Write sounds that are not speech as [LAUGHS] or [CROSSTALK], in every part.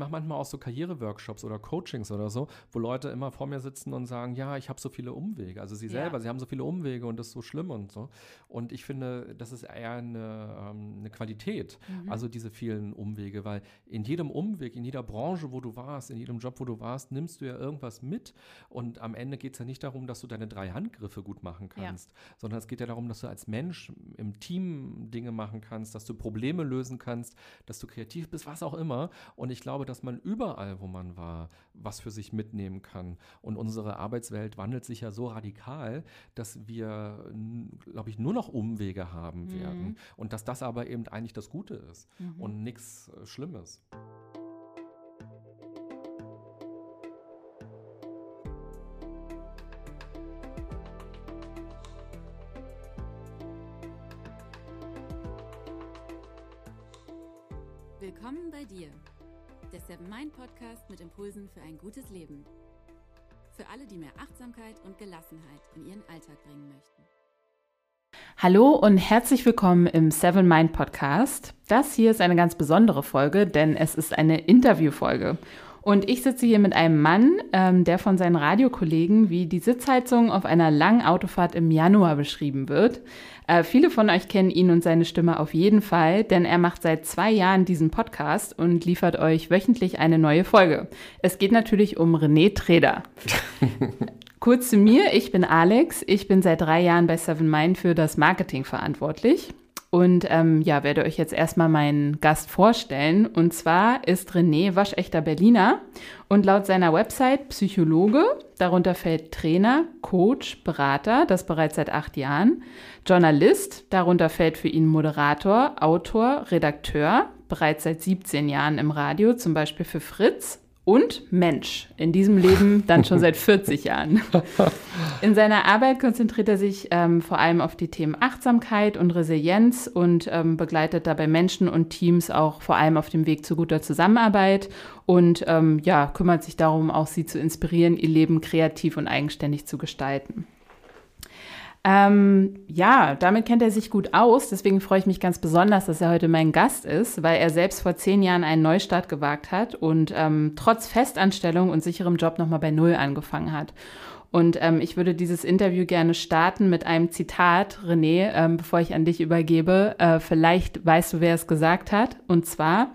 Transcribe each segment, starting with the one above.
mache manchmal auch so Karriereworkshops oder Coachings oder so, wo Leute immer vor mir sitzen und sagen, ja, ich habe so viele Umwege. Also sie ja. selber, sie haben so viele Umwege und das ist so schlimm und so. Und ich finde, das ist eher eine, ähm, eine Qualität, mhm. also diese vielen Umwege, weil in jedem Umweg, in jeder Branche, wo du warst, in jedem Job, wo du warst, nimmst du ja irgendwas mit. Und am Ende geht es ja nicht darum, dass du deine drei Handgriffe gut machen kannst, ja. sondern es geht ja darum, dass du als Mensch im Team Dinge machen kannst, dass du Probleme lösen kannst, dass du kreativ bist, was auch immer. Und ich glaube, dass man überall, wo man war, was für sich mitnehmen kann. Und unsere Arbeitswelt wandelt sich ja so radikal, dass wir, glaube ich, nur noch Umwege haben mhm. werden. Und dass das aber eben eigentlich das Gute ist mhm. und nichts äh, Schlimmes. Willkommen bei dir, der Seven Mind Podcast mit Impulsen für ein gutes Leben. Für alle, die mehr Achtsamkeit und Gelassenheit in ihren Alltag bringen möchten. Hallo und herzlich willkommen im Seven Mind Podcast. Das hier ist eine ganz besondere Folge, denn es ist eine Interviewfolge. Und ich sitze hier mit einem Mann, ähm, der von seinen Radiokollegen wie die Sitzheizung auf einer langen Autofahrt im Januar beschrieben wird. Äh, viele von euch kennen ihn und seine Stimme auf jeden Fall, denn er macht seit zwei Jahren diesen Podcast und liefert euch wöchentlich eine neue Folge. Es geht natürlich um René Treder. [LAUGHS] Kurz zu mir, ich bin Alex, ich bin seit drei Jahren bei Seven Mind für das Marketing verantwortlich. Und ähm, ja, werde euch jetzt erstmal meinen Gast vorstellen. Und zwar ist René waschechter Berliner und laut seiner Website Psychologe. Darunter fällt Trainer, Coach, Berater, das bereits seit acht Jahren. Journalist, darunter fällt für ihn Moderator, Autor, Redakteur, bereits seit 17 Jahren im Radio, zum Beispiel für Fritz und Mensch. In diesem Leben dann schon seit [LAUGHS] 40 Jahren. In seiner Arbeit konzentriert er sich ähm, vor allem auf die Themen Achtsamkeit und Resilienz und ähm, begleitet dabei Menschen und Teams auch vor allem auf dem Weg zu guter Zusammenarbeit und ähm, ja, kümmert sich darum, auch sie zu inspirieren, ihr Leben kreativ und eigenständig zu gestalten. Ähm, ja, damit kennt er sich gut aus. Deswegen freue ich mich ganz besonders, dass er heute mein Gast ist, weil er selbst vor zehn Jahren einen Neustart gewagt hat und ähm, trotz Festanstellung und sicherem Job nochmal bei Null angefangen hat. Und ähm, ich würde dieses Interview gerne starten mit einem Zitat, René, ähm, bevor ich an dich übergebe. Äh, vielleicht weißt du, wer es gesagt hat. Und zwar,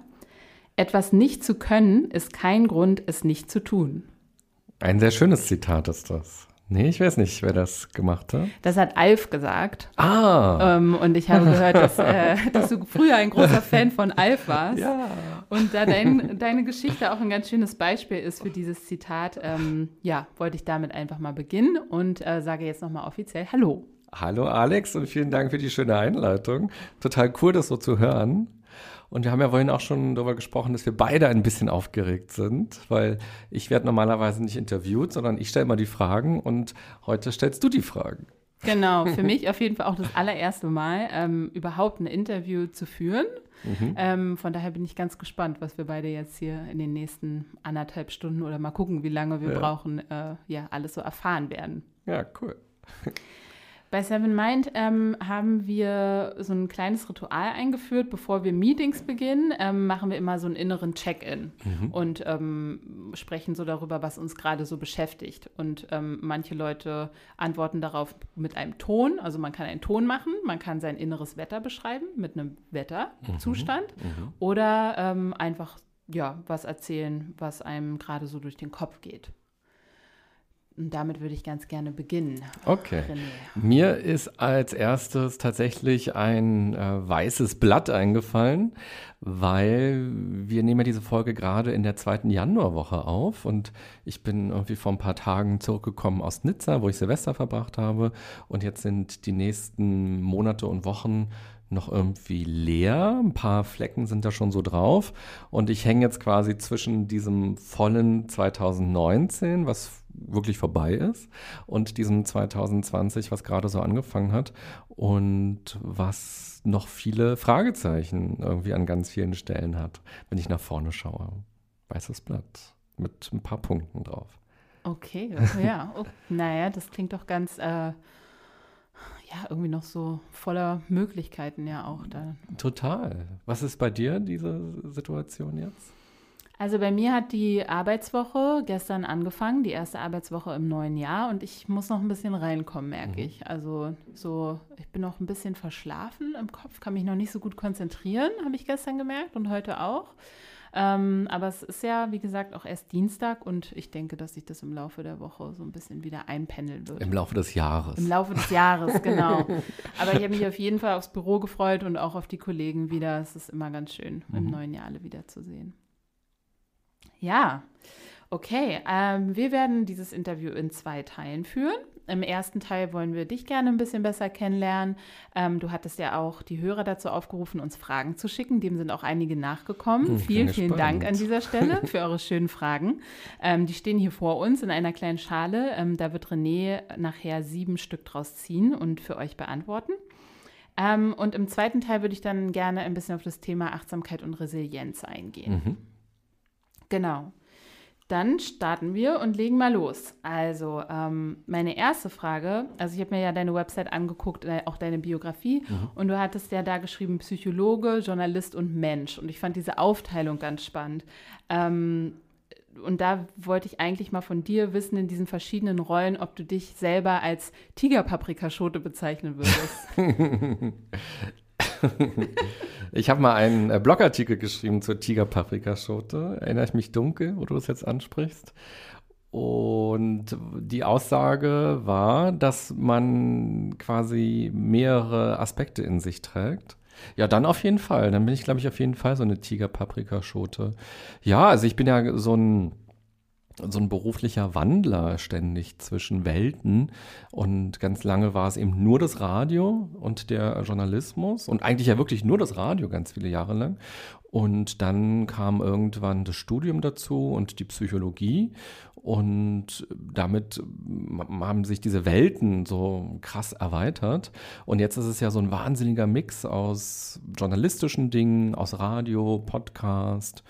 etwas nicht zu können, ist kein Grund, es nicht zu tun. Ein sehr schönes Zitat ist das. Nee, ich weiß nicht, wer das gemacht hat. Das hat Alf gesagt. Ah. Ähm, und ich habe gehört, dass, äh, [LAUGHS] dass, du früher ein großer Fan von Alf warst. Ja. Und da dein, deine Geschichte auch ein ganz schönes Beispiel ist für dieses Zitat, ähm, ja, wollte ich damit einfach mal beginnen und äh, sage jetzt nochmal offiziell Hallo. Hallo Alex und vielen Dank für die schöne Einleitung. Total cool, das so zu hören. Und wir haben ja vorhin auch schon darüber gesprochen, dass wir beide ein bisschen aufgeregt sind, weil ich werde normalerweise nicht interviewt, sondern ich stelle mal die Fragen und heute stellst du die Fragen. Genau, für [LAUGHS] mich auf jeden Fall auch das allererste Mal, ähm, überhaupt ein Interview zu führen. Mhm. Ähm, von daher bin ich ganz gespannt, was wir beide jetzt hier in den nächsten anderthalb Stunden oder mal gucken, wie lange wir ja. brauchen, äh, ja, alles so erfahren werden. Ja, cool. [LAUGHS] Bei Seven Mind ähm, haben wir so ein kleines Ritual eingeführt. Bevor wir Meetings beginnen, ähm, machen wir immer so einen inneren Check-in mhm. und ähm, sprechen so darüber, was uns gerade so beschäftigt. Und ähm, manche Leute antworten darauf mit einem Ton. Also man kann einen Ton machen, man kann sein inneres Wetter beschreiben mit einem Wetterzustand mhm. mhm. oder ähm, einfach ja, was erzählen, was einem gerade so durch den Kopf geht. Und damit würde ich ganz gerne beginnen. Okay. René. Mir ist als erstes tatsächlich ein äh, weißes Blatt eingefallen, weil wir nehmen ja diese Folge gerade in der zweiten Januarwoche auf und ich bin irgendwie vor ein paar Tagen zurückgekommen aus Nizza, wo ich Silvester verbracht habe und jetzt sind die nächsten Monate und Wochen noch irgendwie leer. Ein paar Flecken sind da schon so drauf. Und ich hänge jetzt quasi zwischen diesem vollen 2019, was wirklich vorbei ist, und diesem 2020, was gerade so angefangen hat und was noch viele Fragezeichen irgendwie an ganz vielen Stellen hat, wenn ich nach vorne schaue. Weißes Blatt mit ein paar Punkten drauf. Okay, ja. Oh, naja, das klingt doch ganz äh, ja, irgendwie noch so voller Möglichkeiten ja auch da. Total. Was ist bei dir diese Situation jetzt? Also bei mir hat die Arbeitswoche gestern angefangen, die erste Arbeitswoche im neuen Jahr und ich muss noch ein bisschen reinkommen, merke mhm. ich. Also so, ich bin noch ein bisschen verschlafen im Kopf, kann mich noch nicht so gut konzentrieren, habe ich gestern gemerkt und heute auch. Ähm, aber es ist ja, wie gesagt, auch erst Dienstag und ich denke, dass sich das im Laufe der Woche so ein bisschen wieder einpendeln wird. Im Laufe des Jahres. Im Laufe des Jahres, genau. [LAUGHS] aber ich habe mich auf jeden Fall aufs Büro gefreut und auch auf die Kollegen wieder. Es ist immer ganz schön, mhm. im neuen Jahr alle wiederzusehen. Ja, okay. Ähm, wir werden dieses Interview in zwei Teilen führen. Im ersten Teil wollen wir dich gerne ein bisschen besser kennenlernen. Ähm, du hattest ja auch die Hörer dazu aufgerufen, uns Fragen zu schicken. Dem sind auch einige nachgekommen. Hm, vielen, vielen Dank an dieser Stelle [LAUGHS] für eure schönen Fragen. Ähm, die stehen hier vor uns in einer kleinen Schale. Ähm, da wird René nachher sieben Stück draus ziehen und für euch beantworten. Ähm, und im zweiten Teil würde ich dann gerne ein bisschen auf das Thema Achtsamkeit und Resilienz eingehen. Mhm. Genau. Dann starten wir und legen mal los. Also, ähm, meine erste Frage, also ich habe mir ja deine Website angeguckt, äh, auch deine Biografie, mhm. und du hattest ja da geschrieben Psychologe, Journalist und Mensch. Und ich fand diese Aufteilung ganz spannend. Ähm, und da wollte ich eigentlich mal von dir wissen, in diesen verschiedenen Rollen, ob du dich selber als Tigerpaprikaschote bezeichnen würdest. [LAUGHS] [LAUGHS] ich habe mal einen äh, Blogartikel geschrieben zur Tigerpaprikaschote. Erinnere ich mich dunkel, wo du es jetzt ansprichst. Und die Aussage war, dass man quasi mehrere Aspekte in sich trägt. Ja, dann auf jeden Fall. Dann bin ich, glaube ich, auf jeden Fall so eine Tigerpaprikaschote. Ja, also ich bin ja so ein so ein beruflicher Wandler ständig zwischen Welten. Und ganz lange war es eben nur das Radio und der Journalismus und eigentlich ja wirklich nur das Radio ganz viele Jahre lang. Und dann kam irgendwann das Studium dazu und die Psychologie. Und damit haben sich diese Welten so krass erweitert. Und jetzt ist es ja so ein wahnsinniger Mix aus journalistischen Dingen, aus Radio, Podcast,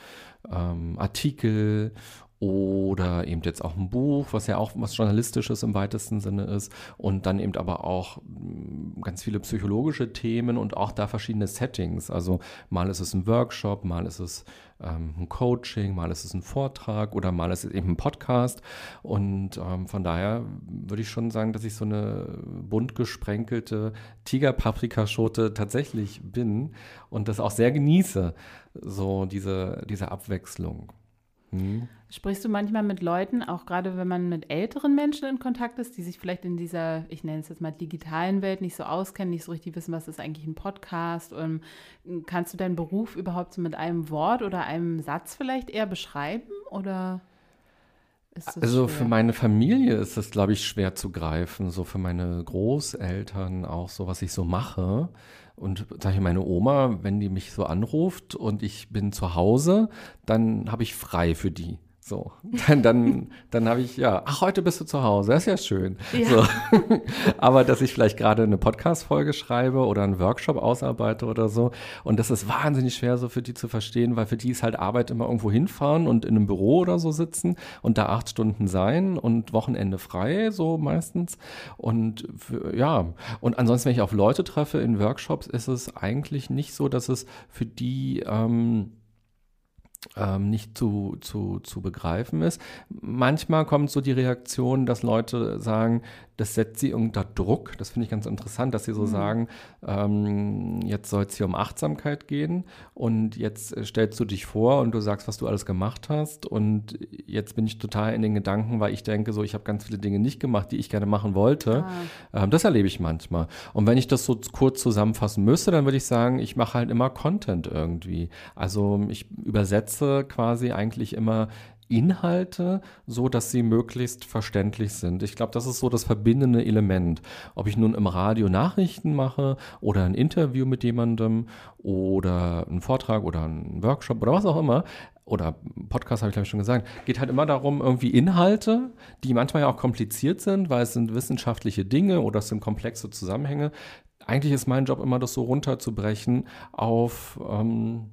ähm, Artikel oder eben jetzt auch ein Buch, was ja auch was Journalistisches im weitesten Sinne ist und dann eben aber auch mm, ganz viele psychologische Themen und auch da verschiedene Settings. Also mal ist es ein Workshop, mal ist es ähm, ein Coaching, mal ist es ein Vortrag oder mal ist es eben ein Podcast und ähm, von daher würde ich schon sagen, dass ich so eine bunt gesprenkelte Tigerpaprikaschote tatsächlich bin und das auch sehr genieße, so diese, diese Abwechslung. Mhm. Sprichst du manchmal mit Leuten, auch gerade wenn man mit älteren Menschen in Kontakt ist, die sich vielleicht in dieser, ich nenne es jetzt mal digitalen Welt nicht so auskennen, nicht so richtig wissen, was ist eigentlich ein Podcast? Und kannst du deinen Beruf überhaupt so mit einem Wort oder einem Satz vielleicht eher beschreiben? Oder also schwer? für meine Familie ist das, glaube ich, schwer zu greifen. So für meine Großeltern auch so, was ich so mache. Und sage ich meine Oma, wenn die mich so anruft und ich bin zu Hause, dann habe ich frei für die. So, dann, dann, dann habe ich, ja, ach, heute bist du zu Hause, das ist ja schön. Ja. So. [LAUGHS] Aber dass ich vielleicht gerade eine Podcast-Folge schreibe oder einen Workshop ausarbeite oder so. Und das ist wahnsinnig schwer so für die zu verstehen, weil für die ist halt Arbeit immer irgendwo hinfahren und in einem Büro oder so sitzen und da acht Stunden sein und Wochenende frei, so meistens. Und für, ja, und ansonsten, wenn ich auf Leute treffe in Workshops, ist es eigentlich nicht so, dass es für die, ähm, ähm, nicht zu, zu, zu begreifen ist. Manchmal kommt so die Reaktion, dass Leute sagen, das setzt sie unter Druck. Das finde ich ganz interessant, dass sie so mhm. sagen, ähm, jetzt soll es hier um Achtsamkeit gehen und jetzt stellst du dich vor und du sagst, was du alles gemacht hast und jetzt bin ich total in den Gedanken, weil ich denke, so ich habe ganz viele Dinge nicht gemacht, die ich gerne machen wollte. Ah. Ähm, das erlebe ich manchmal. Und wenn ich das so kurz zusammenfassen müsste, dann würde ich sagen, ich mache halt immer Content irgendwie. Also ich übersetze quasi eigentlich immer Inhalte, so dass sie möglichst verständlich sind. Ich glaube, das ist so das verbindende Element. Ob ich nun im Radio Nachrichten mache oder ein Interview mit jemandem oder einen Vortrag oder einen Workshop oder was auch immer, oder Podcast habe ich glaube ich schon gesagt, geht halt immer darum, irgendwie Inhalte, die manchmal ja auch kompliziert sind, weil es sind wissenschaftliche Dinge oder es sind komplexe Zusammenhänge. Eigentlich ist mein Job immer, das so runterzubrechen auf ähm,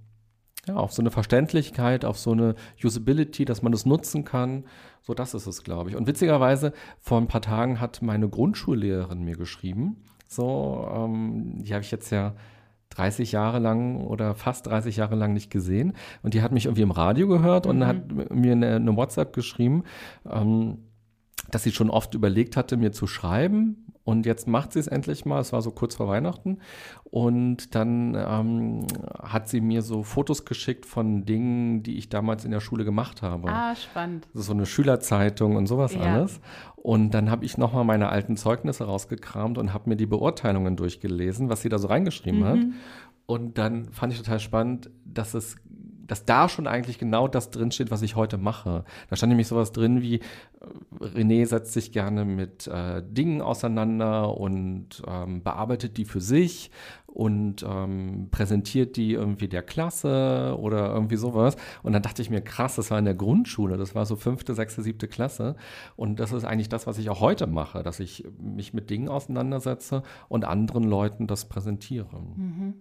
ja, auf so eine Verständlichkeit, auf so eine Usability, dass man das nutzen kann. So, das ist es, glaube ich. Und witzigerweise, vor ein paar Tagen hat meine Grundschullehrerin mir geschrieben. So, ähm, die habe ich jetzt ja 30 Jahre lang oder fast 30 Jahre lang nicht gesehen. Und die hat mich irgendwie im Radio gehört und mhm. hat mir eine, eine WhatsApp geschrieben, ähm, dass sie schon oft überlegt hatte, mir zu schreiben. Und jetzt macht sie es endlich mal. Es war so kurz vor Weihnachten. Und dann ähm, hat sie mir so Fotos geschickt von Dingen, die ich damals in der Schule gemacht habe. Ah, spannend. So eine Schülerzeitung und sowas ja. alles. Und dann habe ich nochmal meine alten Zeugnisse rausgekramt und habe mir die Beurteilungen durchgelesen, was sie da so reingeschrieben mhm. hat. Und dann fand ich total spannend, dass es dass da schon eigentlich genau das drinsteht, was ich heute mache. Da stand nämlich sowas drin wie, äh, René setzt sich gerne mit äh, Dingen auseinander und ähm, bearbeitet die für sich und ähm, präsentiert die irgendwie der Klasse oder irgendwie sowas. Und dann dachte ich mir, krass, das war in der Grundschule, das war so fünfte, sechste, siebte Klasse. Und das ist eigentlich das, was ich auch heute mache, dass ich mich mit Dingen auseinandersetze und anderen Leuten das präsentiere. Mhm.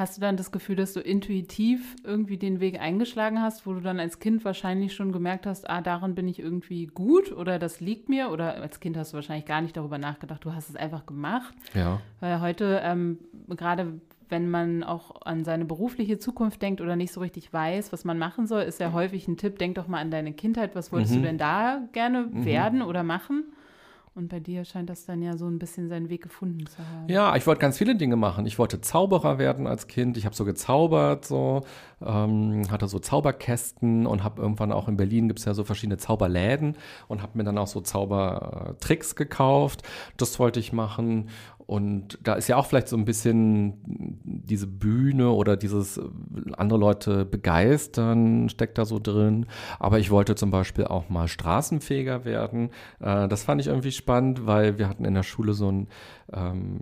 Hast du dann das Gefühl, dass du intuitiv irgendwie den Weg eingeschlagen hast, wo du dann als Kind wahrscheinlich schon gemerkt hast, ah, darin bin ich irgendwie gut oder das liegt mir? Oder als Kind hast du wahrscheinlich gar nicht darüber nachgedacht, du hast es einfach gemacht. Ja. Weil heute, ähm, gerade wenn man auch an seine berufliche Zukunft denkt oder nicht so richtig weiß, was man machen soll, ist ja häufig ein Tipp, denk doch mal an deine Kindheit, was wolltest mhm. du denn da gerne mhm. werden oder machen? Und bei dir scheint das dann ja so ein bisschen seinen Weg gefunden zu haben. Ja, ich wollte ganz viele Dinge machen. Ich wollte Zauberer werden als Kind. Ich habe so gezaubert, so ähm, hatte so Zauberkästen und habe irgendwann auch in Berlin gibt es ja so verschiedene Zauberläden und habe mir dann auch so Zaubertricks gekauft. Das wollte ich machen und da ist ja auch vielleicht so ein bisschen diese Bühne oder dieses äh, andere Leute begeistern, steckt da so drin. Aber ich wollte zum Beispiel auch mal Straßenfeger werden. Äh, das fand ich irgendwie spannend, weil wir hatten in der Schule so ein ähm,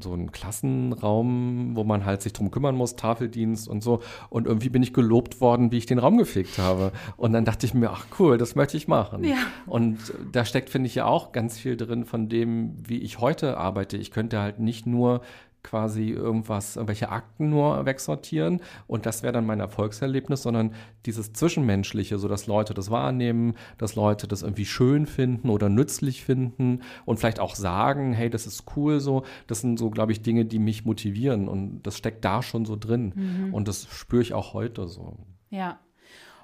so einen Klassenraum, wo man halt sich drum kümmern muss, Tafeldienst und so. Und irgendwie bin ich gelobt worden, wie ich den Raum gefegt habe. Und dann dachte ich mir, ach cool, das möchte ich machen. Ja. Und da steckt, finde ich, ja auch ganz viel drin von dem, wie ich heute arbeite. Ich könnte halt nicht nur quasi irgendwas, irgendwelche Akten nur wegsortieren und das wäre dann mein Erfolgserlebnis, sondern dieses Zwischenmenschliche, so dass Leute das wahrnehmen, dass Leute das irgendwie schön finden oder nützlich finden und vielleicht auch sagen, hey, das ist cool so, das sind so, glaube ich, Dinge, die mich motivieren und das steckt da schon so drin mhm. und das spüre ich auch heute so. Ja,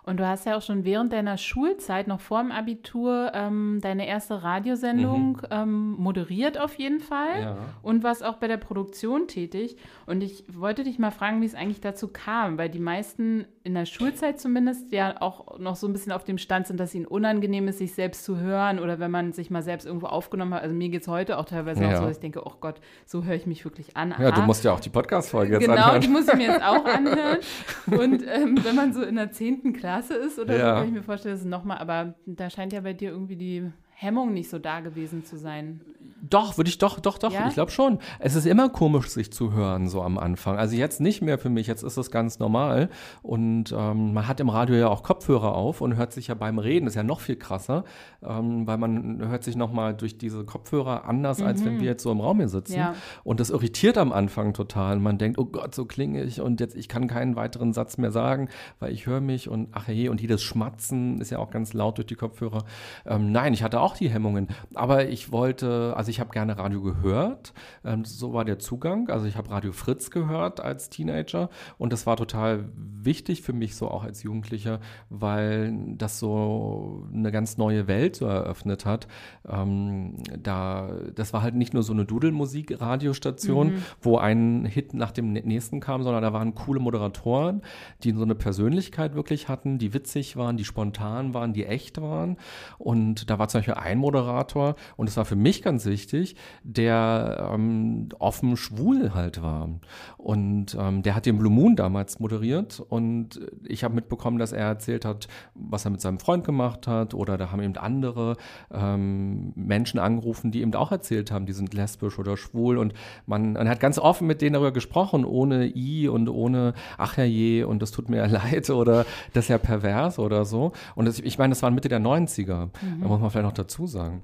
und du hast ja auch schon während deiner Schulzeit, noch vor dem Abitur, ähm, deine erste Radiosendung mhm. ähm, moderiert auf jeden Fall ja. und warst auch bei der Produktion tätig. Und ich wollte dich mal fragen, wie es eigentlich dazu kam, weil die meisten in der Schulzeit zumindest ja auch noch so ein bisschen auf dem Stand sind, dass ihnen unangenehm ist, sich selbst zu hören oder wenn man sich mal selbst irgendwo aufgenommen hat. Also mir geht es heute auch teilweise ja. auch so, dass ich denke, oh Gott, so höre ich mich wirklich an. Ja, du musst ja auch die Podcast-Folge jetzt genau, anhören. Genau, die muss ich mir jetzt auch [LAUGHS] anhören. Und ähm, wenn man so in der zehnten Klasse ist oder ja. so, kann ich mir vorstellen, dass es nochmal, aber da scheint ja bei dir irgendwie die Hemmung nicht so da gewesen zu sein. Doch, würde ich doch, doch, doch, ja? ich glaube schon. Es ist immer komisch, sich zu hören, so am Anfang. Also jetzt nicht mehr für mich, jetzt ist es ganz normal. Und ähm, man hat im Radio ja auch Kopfhörer auf und hört sich ja beim Reden, das ist ja noch viel krasser, ähm, weil man hört sich nochmal durch diese Kopfhörer anders, mhm. als wenn mhm. wir jetzt so im Raum hier sitzen. Ja. Und das irritiert am Anfang total. Man denkt, oh Gott, so klinge ich und jetzt, ich kann keinen weiteren Satz mehr sagen, weil ich höre mich und ach hey, und jedes Schmatzen ist ja auch ganz laut durch die Kopfhörer. Ähm, nein, ich hatte auch die Hemmungen. Aber ich wollte, also ich habe gerne Radio gehört. Ähm, so war der Zugang. Also ich habe Radio Fritz gehört als Teenager und das war total wichtig für mich so auch als Jugendlicher, weil das so eine ganz neue Welt so eröffnet hat. Ähm, da, das war halt nicht nur so eine Dudelmusik-Radiostation, mhm. wo ein Hit nach dem nächsten kam, sondern da waren coole Moderatoren, die so eine Persönlichkeit wirklich hatten, die witzig waren, die spontan waren, die echt waren. Und da war zum Beispiel ein Moderator, und das war für mich ganz wichtig, der ähm, offen schwul halt war. Und ähm, der hat den Blue Moon damals moderiert und ich habe mitbekommen, dass er erzählt hat, was er mit seinem Freund gemacht hat oder da haben eben andere ähm, Menschen angerufen, die eben auch erzählt haben, die sind lesbisch oder schwul und man, man hat ganz offen mit denen darüber gesprochen, ohne I und ohne ach ja je und das tut mir [LAUGHS] leid oder das ist ja pervers oder so. Und das, ich meine, das waren Mitte der 90er, mhm. da muss man vielleicht noch dazu sagen.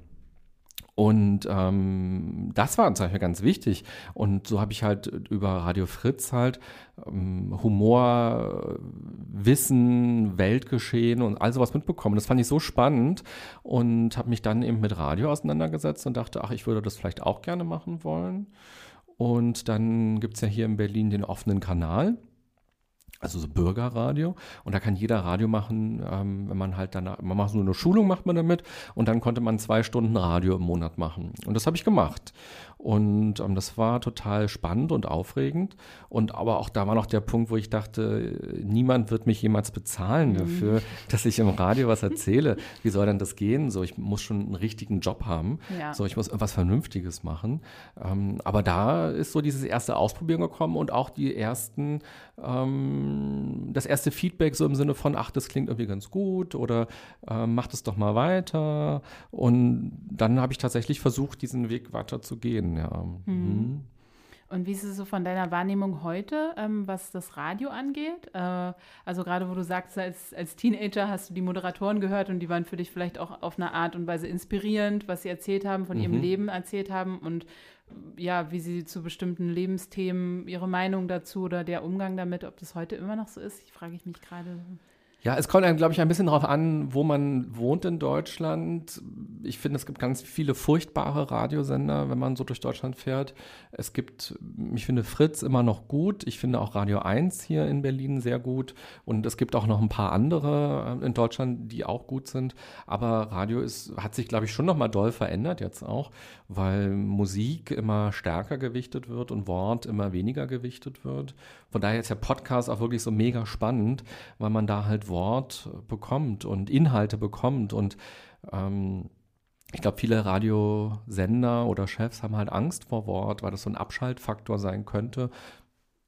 Und ähm, das war uns eigentlich ganz wichtig. Und so habe ich halt über Radio Fritz halt ähm, Humor, Wissen, Weltgeschehen und all sowas mitbekommen. Das fand ich so spannend und habe mich dann eben mit Radio auseinandergesetzt und dachte, ach, ich würde das vielleicht auch gerne machen wollen. Und dann gibt es ja hier in Berlin den offenen Kanal also so Bürgerradio. Und da kann jeder Radio machen, ähm, wenn man halt dann, man macht so eine Schulung, macht man damit. Und dann konnte man zwei Stunden Radio im Monat machen. Und das habe ich gemacht. Und ähm, das war total spannend und aufregend. Und aber auch da war noch der Punkt, wo ich dachte, niemand wird mich jemals bezahlen mhm. dafür, dass ich im Radio was erzähle. Wie soll denn das gehen? So, ich muss schon einen richtigen Job haben. Ja. So, ich muss irgendwas Vernünftiges machen. Ähm, aber da ist so dieses erste Ausprobieren gekommen und auch die ersten ähm, das erste Feedback so im Sinne von, ach, das klingt irgendwie ganz gut oder äh, mach das doch mal weiter. Und dann habe ich tatsächlich versucht, diesen Weg weiter zu gehen. Ja. Mhm. mhm. Und wie ist es so von deiner Wahrnehmung heute, ähm, was das Radio angeht? Äh, also gerade wo du sagst, als, als Teenager hast du die Moderatoren gehört und die waren für dich vielleicht auch auf eine Art und Weise inspirierend, was sie erzählt haben, von mhm. ihrem Leben erzählt haben und ja, wie sie zu bestimmten Lebensthemen ihre Meinung dazu oder der Umgang damit, ob das heute immer noch so ist, frage ich mich gerade. Ja, es kommt, glaube ich, ein bisschen darauf an, wo man wohnt in Deutschland. Ich finde, es gibt ganz viele furchtbare Radiosender, wenn man so durch Deutschland fährt. Es gibt, ich finde Fritz immer noch gut. Ich finde auch Radio 1 hier in Berlin sehr gut. Und es gibt auch noch ein paar andere äh, in Deutschland, die auch gut sind. Aber Radio ist, hat sich, glaube ich, schon noch mal doll verändert jetzt auch, weil Musik immer stärker gewichtet wird und Wort immer weniger gewichtet wird. Von daher ist der Podcast auch wirklich so mega spannend, weil man da halt Wort bekommt und Inhalte bekommt. Und ähm, ich glaube, viele Radiosender oder Chefs haben halt Angst vor Wort, weil das so ein Abschaltfaktor sein könnte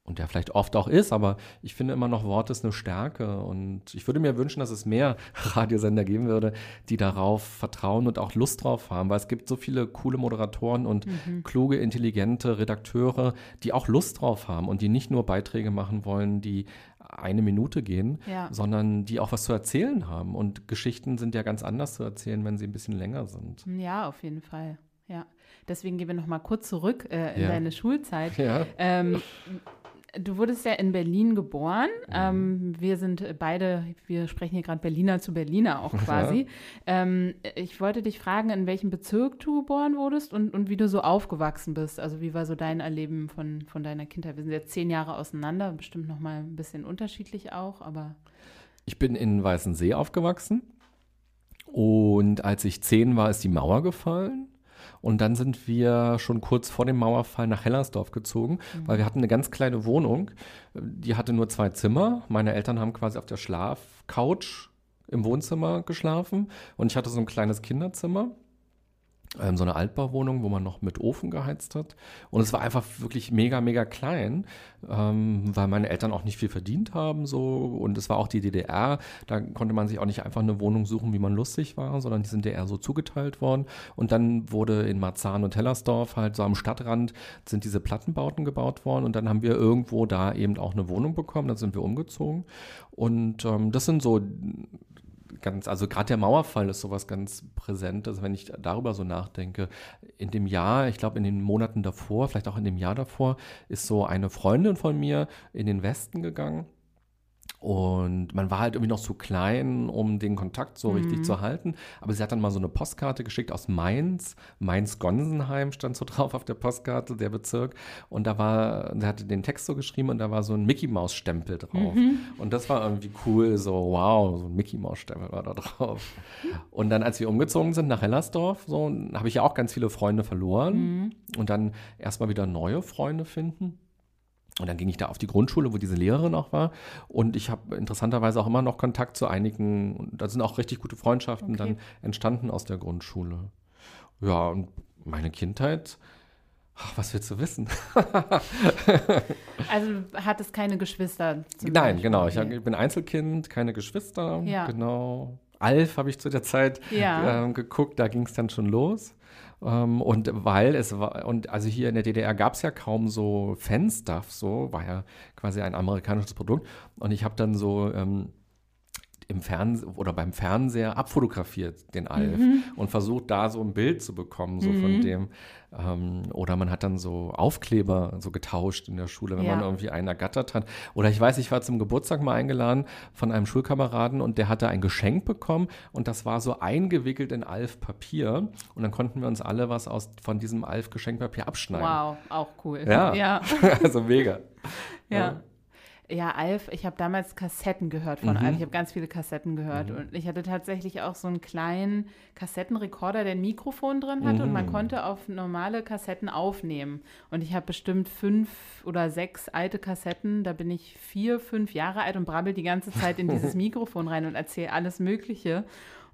und der vielleicht oft auch ist, aber ich finde immer noch, Wort ist eine Stärke und ich würde mir wünschen, dass es mehr [LAUGHS] Radiosender geben würde, die darauf vertrauen und auch Lust drauf haben, weil es gibt so viele coole Moderatoren und mhm. kluge, intelligente Redakteure, die auch Lust drauf haben und die nicht nur Beiträge machen wollen, die eine Minute gehen, ja. sondern die auch was zu erzählen haben und Geschichten sind ja ganz anders zu erzählen, wenn sie ein bisschen länger sind. Ja, auf jeden Fall. Ja, deswegen gehen wir noch mal kurz zurück äh, in ja. deine Schulzeit. Ja. Ähm, Du wurdest ja in Berlin geboren. Mhm. Ähm, wir sind beide, wir sprechen hier gerade Berliner zu Berliner auch [LAUGHS] quasi. Ja. Ähm, ich wollte dich fragen, in welchem Bezirk du geboren wurdest und, und wie du so aufgewachsen bist. Also wie war so dein Erleben von, von deiner Kindheit? Wir sind jetzt zehn Jahre auseinander, bestimmt noch mal ein bisschen unterschiedlich auch, aber. Ich bin in Weißensee aufgewachsen und als ich zehn war, ist die Mauer gefallen. Und dann sind wir schon kurz vor dem Mauerfall nach Hellersdorf gezogen, mhm. weil wir hatten eine ganz kleine Wohnung. Die hatte nur zwei Zimmer. Meine Eltern haben quasi auf der Schlafcouch im Wohnzimmer geschlafen und ich hatte so ein kleines Kinderzimmer so eine Altbauwohnung, wo man noch mit Ofen geheizt hat. Und es war einfach wirklich mega, mega klein, ähm, weil meine Eltern auch nicht viel verdient haben so. Und es war auch die DDR. Da konnte man sich auch nicht einfach eine Wohnung suchen, wie man lustig war, sondern die sind eher so zugeteilt worden. Und dann wurde in Marzahn und Hellersdorf halt so am Stadtrand sind diese Plattenbauten gebaut worden. Und dann haben wir irgendwo da eben auch eine Wohnung bekommen. Dann sind wir umgezogen. Und ähm, das sind so ganz, also gerade der Mauerfall ist sowas ganz Präsentes, wenn ich darüber so nachdenke. In dem Jahr, ich glaube in den Monaten davor, vielleicht auch in dem Jahr davor, ist so eine Freundin von mir in den Westen gegangen und man war halt irgendwie noch zu klein, um den Kontakt so mhm. richtig zu halten. Aber sie hat dann mal so eine Postkarte geschickt aus Mainz. Mainz-Gonsenheim stand so [LAUGHS] drauf auf der Postkarte, der Bezirk. Und da war, sie hatte den Text so geschrieben und da war so ein Mickey-Maus-Stempel drauf. Mhm. Und das war irgendwie cool, so wow, so ein Mickey-Maus-Stempel war da drauf. Und dann, als wir umgezogen sind nach Hellersdorf, so, habe ich ja auch ganz viele Freunde verloren. Mhm. Und dann erstmal wieder neue Freunde finden. Und dann ging ich da auf die Grundschule, wo diese Lehrerin auch war. Und ich habe interessanterweise auch immer noch Kontakt zu einigen. Und da sind auch richtig gute Freundschaften okay. dann entstanden aus der Grundschule. Ja, und meine Kindheit, ach, was willst du wissen? [LAUGHS] also hattest keine Geschwister? Nein, Beispiel. genau. Ich, ich, bin Einzelkind, keine Geschwister. Ja. Genau. Alf habe ich zu der Zeit ja. äh, geguckt, da ging es dann schon los. Ähm, und weil es war, und also hier in der DDR gab es ja kaum so Fan-Stuff, so, war ja quasi ein amerikanisches Produkt. Und ich habe dann so, ähm, im Fernsehen oder beim Fernseher abfotografiert, den Alf, mhm. und versucht da so ein Bild zu bekommen, so mhm. von dem. Ähm, oder man hat dann so Aufkleber so getauscht in der Schule, wenn ja. man irgendwie einen ergattert hat. Oder ich weiß, ich war zum Geburtstag mal eingeladen von einem Schulkameraden und der hatte ein Geschenk bekommen und das war so eingewickelt in Alf-Papier. Und dann konnten wir uns alle was aus, von diesem Alf-Geschenkpapier abschneiden. Wow, auch cool. Ja, ja. [LAUGHS] also mega. ja. ja. Ja, Alf, ich habe damals Kassetten gehört von mhm. Alf. Ich habe ganz viele Kassetten gehört. Mhm. Und ich hatte tatsächlich auch so einen kleinen Kassettenrekorder, der ein Mikrofon drin hatte. Mhm. Und man mhm. konnte auf normale Kassetten aufnehmen. Und ich habe bestimmt fünf oder sechs alte Kassetten. Da bin ich vier, fünf Jahre alt und brabbel die ganze Zeit in dieses [LAUGHS] Mikrofon rein und erzähle alles Mögliche.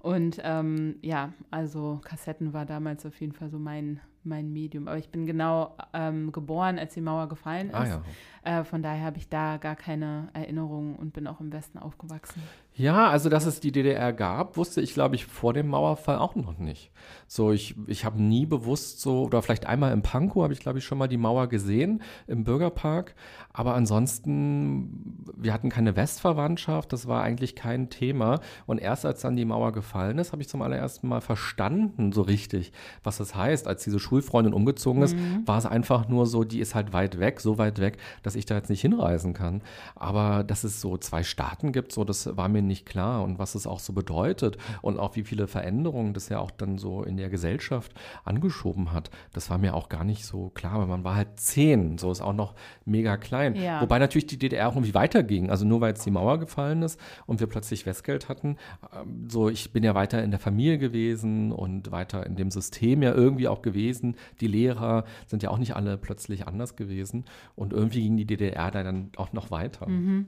Und ähm, ja, also Kassetten war damals auf jeden Fall so mein, mein Medium. Aber ich bin genau ähm, geboren, als die Mauer gefallen ah ist. Ah, ja. äh, von daher habe ich da gar keine Erinnerungen und bin auch im Westen aufgewachsen. Ja, also dass es die DDR gab, wusste ich, glaube ich, vor dem Mauerfall auch noch nicht. So, ich, ich habe nie bewusst so, oder vielleicht einmal im Pankow habe ich, glaube ich, schon mal die Mauer gesehen im Bürgerpark. Aber ansonsten, wir hatten keine Westverwandtschaft, das war eigentlich kein Thema. Und erst als dann die Mauer gefallen ist, habe ich zum allerersten Mal verstanden, so richtig, was das heißt. Als diese Schulfreundin umgezogen ist, mhm. war es einfach nur so, die ist halt weit weg, so weit weg, dass ich da jetzt nicht hinreisen kann. Aber dass es so zwei Staaten gibt, so, das war mir nicht klar und was es auch so bedeutet und auch wie viele Veränderungen das ja auch dann so in der Gesellschaft angeschoben hat. Das war mir auch gar nicht so klar, weil man war halt zehn, so ist auch noch mega klein. Ja. Wobei natürlich die DDR auch irgendwie weiterging. Also nur weil jetzt die Mauer gefallen ist und wir plötzlich Westgeld hatten, ähm, so ich bin ja weiter in der Familie gewesen und weiter in dem System ja irgendwie auch gewesen. Die Lehrer sind ja auch nicht alle plötzlich anders gewesen und irgendwie ging die DDR dann auch noch weiter. Mhm.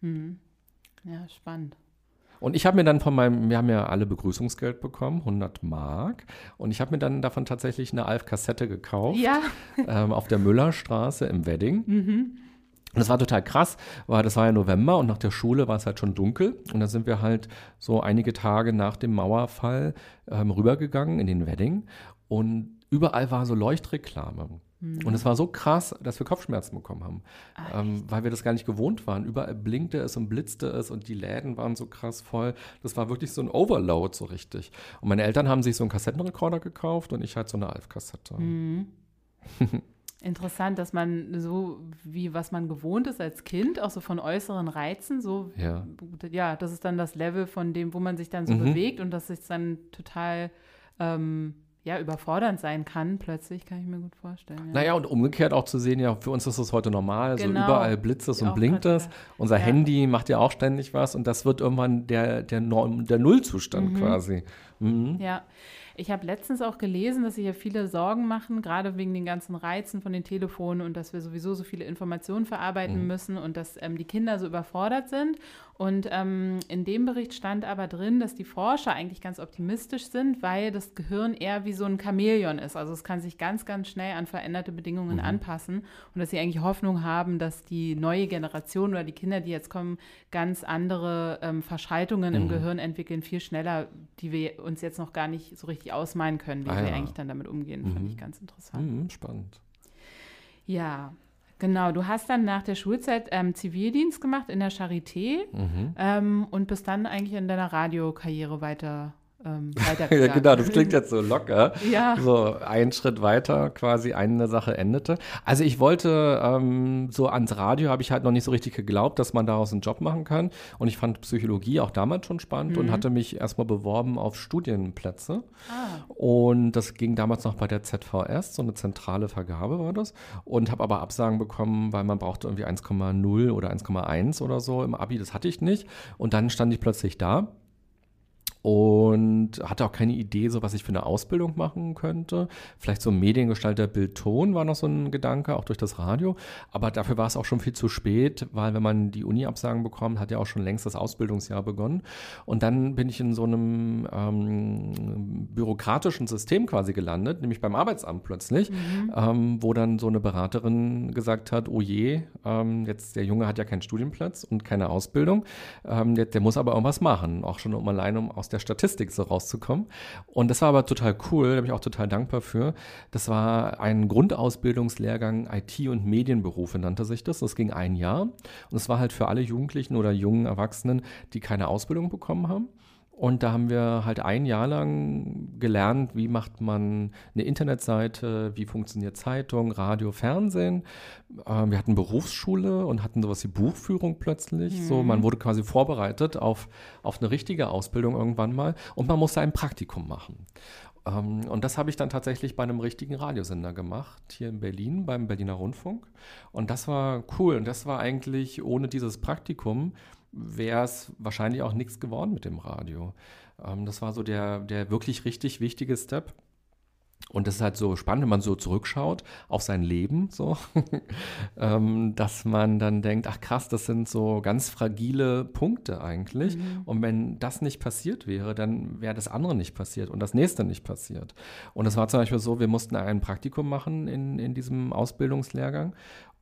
Mhm. Ja, spannend. Und ich habe mir dann von meinem, wir haben ja alle Begrüßungsgeld bekommen, 100 Mark. Und ich habe mir dann davon tatsächlich eine Alf-Kassette gekauft. Ja. [LAUGHS] Ähm, auf der Müllerstraße im Wedding. Mhm. Und das war total krass, weil das war ja November und nach der Schule war es halt schon dunkel. Und da sind wir halt so einige Tage nach dem Mauerfall ähm, rübergegangen in den Wedding. Und überall war so Leuchtreklame. Mhm. Und es war so krass, dass wir Kopfschmerzen bekommen haben, ah, ähm, weil wir das gar nicht gewohnt waren. Überall blinkte es und blitzte es und die Läden waren so krass voll. Das war wirklich so ein Overload so richtig. Und meine Eltern haben sich so einen Kassettenrekorder gekauft und ich halt so eine Alf-Kassette. Mhm. [LAUGHS] Interessant, dass man so wie was man gewohnt ist als Kind, auch so von äußeren Reizen, so ja, ja das ist dann das Level von dem, wo man sich dann so mhm. bewegt und dass sich dann total ähm, ja, überfordernd sein kann, plötzlich, kann ich mir gut vorstellen. Ja. Naja, und umgekehrt auch zu sehen, ja, für uns ist das heute normal, genau. so überall blitzt es und blinkt es. Unser ja. Handy macht ja auch ständig was und das wird irgendwann der, der, Norm, der Nullzustand mhm. quasi. Mhm. Ja, ich habe letztens auch gelesen, dass sich ja viele Sorgen machen, gerade wegen den ganzen Reizen von den Telefonen und dass wir sowieso so viele Informationen verarbeiten mhm. müssen und dass ähm, die Kinder so überfordert sind. Und ähm, in dem Bericht stand aber drin, dass die Forscher eigentlich ganz optimistisch sind, weil das Gehirn eher wie so ein Chamäleon ist. Also es kann sich ganz, ganz schnell an veränderte Bedingungen mhm. anpassen und dass sie eigentlich Hoffnung haben, dass die neue Generation oder die Kinder, die jetzt kommen, ganz andere ähm, Verschaltungen mhm. im Gehirn entwickeln, viel schneller, die wir uns jetzt noch gar nicht so richtig ausmalen können, wie ah, wir ja. eigentlich dann damit umgehen. Mhm. Fand ich ganz interessant. Mhm, spannend. Ja, Genau, du hast dann nach der Schulzeit ähm, Zivildienst gemacht in der Charité mhm. ähm, und bist dann eigentlich in deiner Radiokarriere weiter ähm, [LAUGHS] ja, genau, das klingt jetzt so locker. ja. So ein Schritt weiter quasi eine Sache endete. Also ich wollte ähm, so ans Radio habe ich halt noch nicht so richtig geglaubt, dass man daraus einen Job machen kann. Und ich fand Psychologie auch damals schon spannend mhm. und hatte mich erstmal beworben auf Studienplätze. Ah. Und das ging damals noch bei der ZVS, so eine zentrale Vergabe war das. Und habe aber Absagen bekommen, weil man brauchte irgendwie 1,0 oder 1,1 oder so im Abi. Das hatte ich nicht. Und dann stand ich plötzlich da und hatte auch keine Idee, so was ich für eine Ausbildung machen könnte. Vielleicht so ein Mediengestalter Bildton war noch so ein Gedanke, auch durch das Radio. Aber dafür war es auch schon viel zu spät, weil wenn man die Uni-Absagen bekommt, hat ja auch schon längst das Ausbildungsjahr begonnen. Und dann bin ich in so einem ähm, bürokratischen System quasi gelandet, nämlich beim Arbeitsamt plötzlich, mhm. ähm, wo dann so eine Beraterin gesagt hat, oh je, ähm, jetzt der Junge hat ja keinen Studienplatz und keine Ausbildung, ähm, der, der muss aber irgendwas machen, auch schon um alleine um aus der Statistik so rauszukommen. Und das war aber total cool, da bin ich auch total dankbar für. Das war ein Grundausbildungslehrgang IT und Medienberufe nannte sich das. Das ging ein Jahr und es war halt für alle Jugendlichen oder jungen Erwachsenen, die keine Ausbildung bekommen haben. Und da haben wir halt ein Jahr lang gelernt, wie macht man eine Internetseite, wie funktioniert Zeitung, Radio, Fernsehen. Ähm, wir hatten Berufsschule und hatten sowas wie Buchführung plötzlich. Mhm. So, man wurde quasi vorbereitet auf, auf eine richtige Ausbildung irgendwann mal und man musste ein Praktikum machen. Ähm, und das habe ich dann tatsächlich bei einem richtigen Radiosender gemacht, hier in Berlin, beim Berliner Rundfunk. Und das war cool. Und das war eigentlich ohne dieses Praktikum wäre es wahrscheinlich auch nichts geworden mit dem Radio. Ähm, das war so der, der wirklich richtig wichtige Step. Und das ist halt so spannend, wenn man so zurückschaut auf sein Leben, so, [LAUGHS] ähm, dass man dann denkt, ach krass, das sind so ganz fragile Punkte eigentlich. Mhm. Und wenn das nicht passiert wäre, dann wäre das andere nicht passiert und das nächste nicht passiert. Und es war zum Beispiel so, wir mussten ein Praktikum machen in, in diesem Ausbildungslehrgang.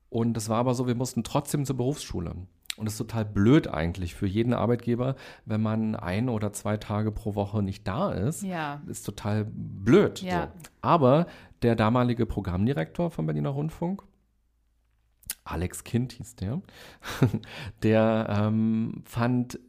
Und es war aber so, wir mussten trotzdem zur Berufsschule. Und es ist total blöd eigentlich für jeden Arbeitgeber, wenn man ein oder zwei Tage pro Woche nicht da ist. Ja. Ist total blöd. Ja. So. Aber der damalige Programmdirektor vom Berliner Rundfunk, Alex Kind hieß der, der ähm, fand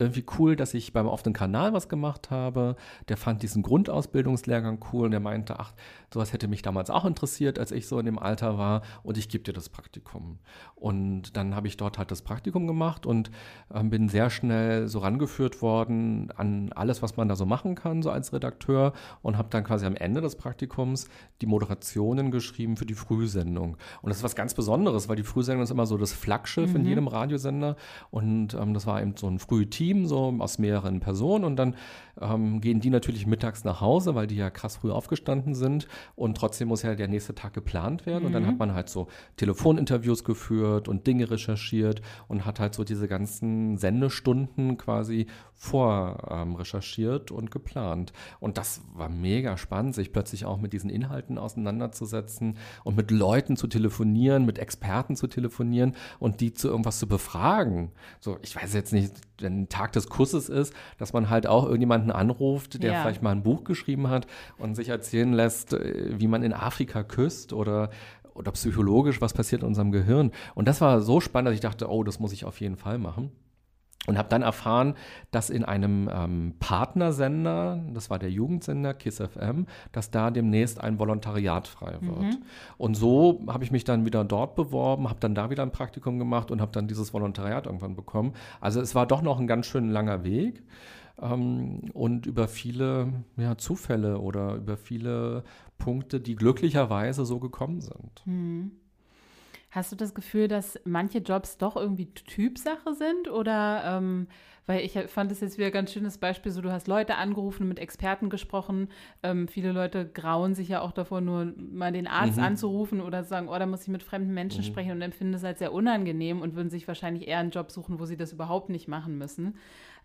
irgendwie cool, dass ich beim offenen Kanal was gemacht habe. Der fand diesen Grundausbildungslehrgang cool und der meinte, ach, sowas hätte mich damals auch interessiert, als ich so in dem Alter war und ich gebe dir das Praktikum. Und dann habe ich dort halt das Praktikum gemacht und äh, bin sehr schnell so rangeführt worden an alles, was man da so machen kann, so als Redakteur und habe dann quasi am Ende des Praktikums die Moderationen geschrieben für die Frühsendung. Und das ist was ganz Besonderes, weil die Frühsendung ist immer so das Flaggschiff mhm. in jedem Radiosender und ähm, das war eben so ein Frühteam Team, so aus mehreren Personen. Und dann ähm, gehen die natürlich mittags nach Hause, weil die ja krass früh aufgestanden sind. Und trotzdem muss ja der nächste Tag geplant werden. Mhm. Und dann hat mhm. man halt so Telefoninterviews geführt und Dinge recherchiert und hat halt so diese ganzen Sendestunden quasi vorrecherchiert ähm, und geplant. Und das war mega spannend, sich plötzlich auch mit diesen Inhalten auseinanderzusetzen und mit Leuten zu telefonieren, mit Experten zu telefonieren und die zu irgendwas zu befragen. So, ich weiß jetzt nicht, wenn Tag des Kusses ist, dass man halt auch irgendjemanden anruft, der ja. vielleicht mal ein Buch geschrieben hat und sich erzählen lässt, äh, wie man in Afrika küsst oder oder psychologisch, was passiert in unserem Gehirn. Und das war so spannend, dass ich dachte, oh, das muss ich auf jeden Fall machen. Und habe dann erfahren, dass in einem ähm, Partnersender, das war der Jugendsender KISS FM, dass da demnächst ein Volontariat frei wird. Mhm. Und so habe ich mich dann wieder dort beworben, habe dann da wieder ein Praktikum gemacht und habe dann dieses Volontariat irgendwann bekommen. Also es war doch noch ein ganz schön langer Weg. Ähm, und über viele ja, Zufälle oder über viele Punkte, die glücklicherweise so gekommen sind. Mhm. Hast du das Gefühl, dass manche Jobs doch irgendwie Typsache sind? Oder, ähm, weil ich fand es jetzt wieder ein ganz schönes Beispiel, so du hast Leute angerufen, mit Experten gesprochen. Ähm, viele Leute grauen sich ja auch davor, nur mal den Arzt mhm. anzurufen oder zu sagen, oh, da muss ich mit fremden Menschen mhm. sprechen und empfinden das als sehr unangenehm und würden sich wahrscheinlich eher einen Job suchen, wo sie das überhaupt nicht machen müssen.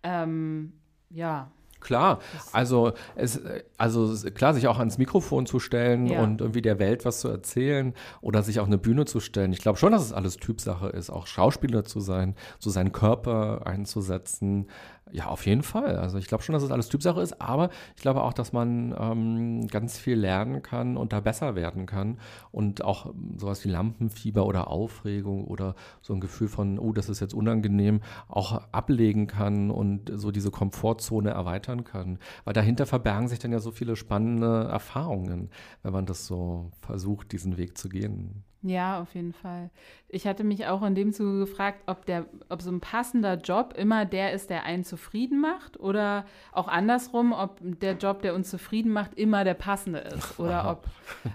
Ähm, ja. Klar, also es, also klar, sich auch ans Mikrofon zu stellen ja. und irgendwie der Welt was zu erzählen oder sich auf eine Bühne zu stellen. Ich glaube schon, dass es alles Typsache ist, auch Schauspieler zu sein, so seinen Körper einzusetzen, ja, auf jeden Fall. Also ich glaube schon, dass es alles Typsache ist, aber ich glaube auch, dass man ähm, ganz viel lernen kann und da besser werden kann und auch sowas wie Lampenfieber oder Aufregung oder so ein Gefühl von, oh, das ist jetzt unangenehm, auch ablegen kann und so diese Komfortzone erweitern kann. Weil dahinter verbergen sich dann ja so viele spannende Erfahrungen, wenn man das so versucht, diesen Weg zu gehen. Ja, auf jeden Fall. Ich hatte mich auch in dem Zuge gefragt, ob, der, ob so ein passender Job immer der ist, der einen zufrieden macht oder auch andersrum, ob der Job, der uns zufrieden macht, immer der passende ist. [LAUGHS] Oder ob,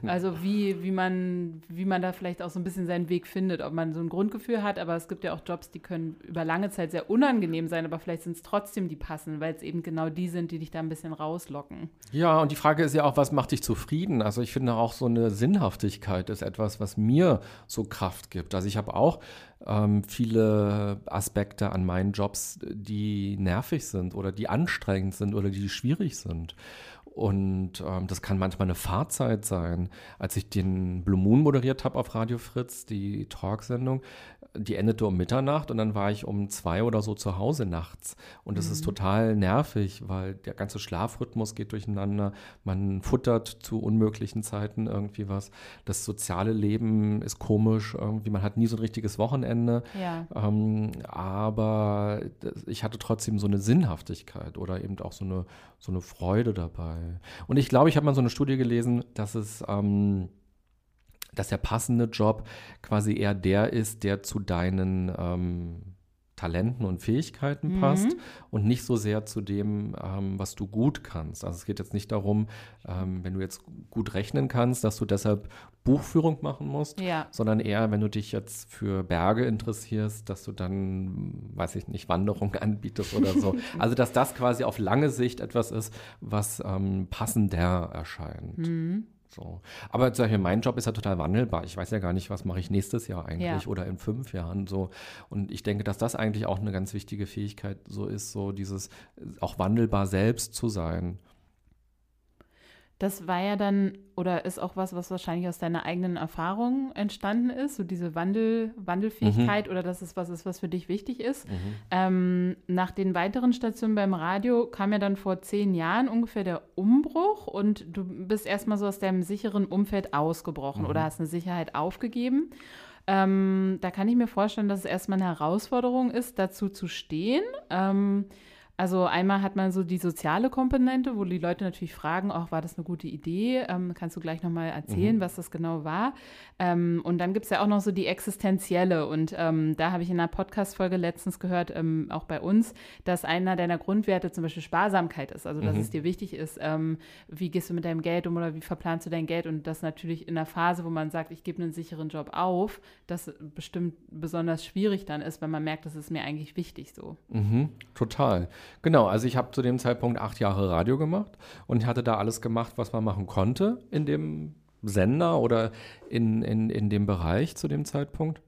also wie, wie, man, wie man da vielleicht auch so ein bisschen seinen Weg findet, ob man so ein Grundgefühl hat, aber es gibt ja auch Jobs, die können über lange Zeit sehr unangenehm sein, aber vielleicht sind es trotzdem die passen, weil es eben genau die sind, die dich da ein bisschen rauslocken. Ja, und die Frage ist ja auch, was macht dich zufrieden? Also ich finde auch so eine Sinnhaftigkeit ist etwas, was mir so Kraft gibt. Also ich habe auch ähm, viele Aspekte an meinen Jobs, die nervig sind oder die anstrengend sind oder die schwierig sind. Und ähm, das kann manchmal eine Fahrzeit sein. Als ich den Blue Moon moderiert habe auf Radio Fritz, die Talksendung, die endete um Mitternacht und dann war ich um zwei oder so zu Hause nachts. Und das mhm. ist total nervig, weil der ganze Schlafrhythmus geht durcheinander. Man futtert zu unmöglichen Zeiten irgendwie was. Das soziale Leben ist komisch. Irgendwie, man hat nie so ein richtiges Wochenende. Ja. Ähm, aber ich hatte trotzdem so eine Sinnhaftigkeit oder eben auch so eine, so eine Freude dabei. Und ich glaube, ich habe mal so eine Studie gelesen, dass es ähm, dass der passende Job quasi eher der ist, der zu deinen ähm, Talenten und Fähigkeiten mhm. passt und nicht so sehr zu dem, ähm, was du gut kannst. Also es geht jetzt nicht darum, ähm, wenn du jetzt gut rechnen kannst, dass du deshalb Buchführung machen musst, ja. sondern eher, wenn du dich jetzt für Berge interessierst, dass du dann, weiß ich nicht, Wanderung [LAUGHS] anbietest oder so. [LAUGHS] also dass das quasi auf lange Sicht etwas ist, was ähm, passender erscheint. Mhm. So. Aber solche, mein Job ist ja total wandelbar. Ich weiß ja gar nicht, was mache ich nächstes Jahr eigentlich ja. oder in fünf Jahren so. Und ich denke, dass das eigentlich auch eine ganz wichtige Fähigkeit so ist, so dieses auch wandelbar selbst zu sein. Das war ja dann oder ist auch was, was wahrscheinlich aus deiner eigenen Erfahrung entstanden ist, so diese Wandel, Wandelfähigkeit mhm. oder dass es was ist, was für dich wichtig ist. Mhm. Ähm, nach den weiteren Stationen beim Radio kam ja dann vor zehn Jahren ungefähr der Umbruch und du bist erstmal so aus deinem sicheren Umfeld ausgebrochen mhm. oder hast eine Sicherheit aufgegeben. Ähm, da kann ich mir vorstellen, dass es erstmal eine Herausforderung ist, dazu zu stehen. Ähm, also einmal hat man so die soziale Komponente, wo die Leute natürlich fragen, auch war das eine gute Idee? Ähm, kannst du gleich nochmal erzählen, mhm. was das genau war? Ähm, und dann gibt es ja auch noch so die existenzielle. Und ähm, da habe ich in einer Podcast-Folge letztens gehört, ähm, auch bei uns, dass einer deiner Grundwerte zum Beispiel Sparsamkeit ist. Also dass mhm. es dir wichtig ist, ähm, wie gehst du mit deinem Geld um oder wie verplanst du dein Geld? Und das natürlich in einer Phase, wo man sagt, ich gebe einen sicheren Job auf, das bestimmt besonders schwierig dann ist, wenn man merkt, das ist mir eigentlich wichtig so. Mhm, total. Genau, also ich habe zu dem Zeitpunkt acht Jahre Radio gemacht und hatte da alles gemacht, was man machen konnte in dem Sender oder in, in, in dem Bereich zu dem Zeitpunkt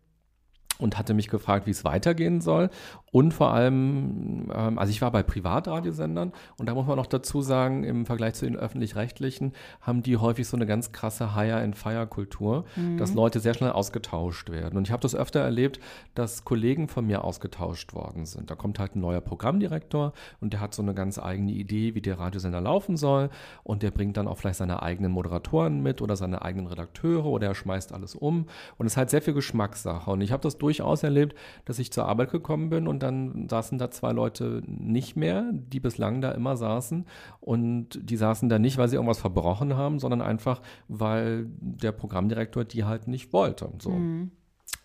und hatte mich gefragt, wie es weitergehen soll. Und vor allem, ähm, also ich war bei Privatradiosendern und da muss man noch dazu sagen, im Vergleich zu den öffentlich-rechtlichen haben die häufig so eine ganz krasse Hire-and-Fire-Kultur, mhm. dass Leute sehr schnell ausgetauscht werden. Und ich habe das öfter erlebt, dass Kollegen von mir ausgetauscht worden sind. Da kommt halt ein neuer Programmdirektor und der hat so eine ganz eigene Idee, wie der Radiosender laufen soll. Und der bringt dann auch vielleicht seine eigenen Moderatoren mit oder seine eigenen Redakteure oder er schmeißt alles um. Und es ist halt sehr viel Geschmackssache. Und ich habe das durchaus erlebt, dass ich zur Arbeit gekommen bin und dann saßen da zwei Leute nicht mehr, die bislang da immer saßen. Und die saßen da nicht, weil sie irgendwas verbrochen haben, sondern einfach, weil der Programmdirektor die halt nicht wollte. So. Mhm.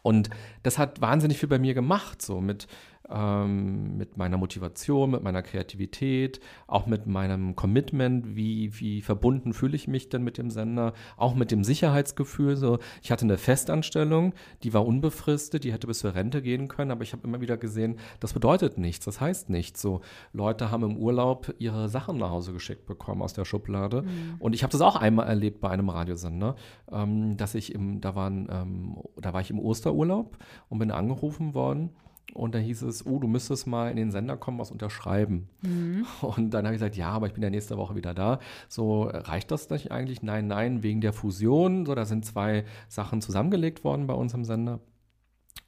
Und das hat wahnsinnig viel bei mir gemacht, so mit ähm, mit meiner Motivation, mit meiner Kreativität, auch mit meinem Commitment, wie, wie verbunden fühle ich mich denn mit dem Sender, auch mit dem Sicherheitsgefühl. So, ich hatte eine Festanstellung, die war unbefristet, die hätte bis zur Rente gehen können, aber ich habe immer wieder gesehen, das bedeutet nichts, das heißt nichts. So, Leute haben im Urlaub ihre Sachen nach Hause geschickt bekommen aus der Schublade. Mhm. Und ich habe das auch einmal erlebt bei einem Radiosender, ähm, dass ich im, da waren, ähm, da war ich im Osterurlaub und bin angerufen worden und da hieß es, oh, du müsstest mal in den Sender kommen, was unterschreiben. Mhm. Und dann habe ich gesagt, ja, aber ich bin ja nächste Woche wieder da. So, reicht das nicht eigentlich? Nein, nein, wegen der Fusion. So, da sind zwei Sachen zusammengelegt worden bei uns im Sender.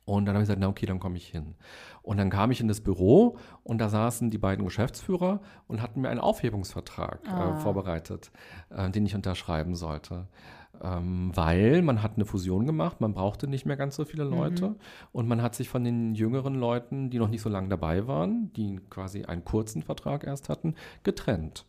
Und dann habe ich gesagt, na okay, dann komme ich hin. Und dann kam ich in das Büro und da saßen die beiden Geschäftsführer und hatten mir einen Aufhebungsvertrag äh, ah. äh, vorbereitet, äh, den ich unterschreiben sollte ähm, weil man hat eine Fusion gemacht, man brauchte nicht mehr ganz so viele Leute mhm. und man hat sich von den jüngeren Leuten, die noch nicht so lange dabei waren, die quasi einen kurzen Vertrag erst hatten, getrennt.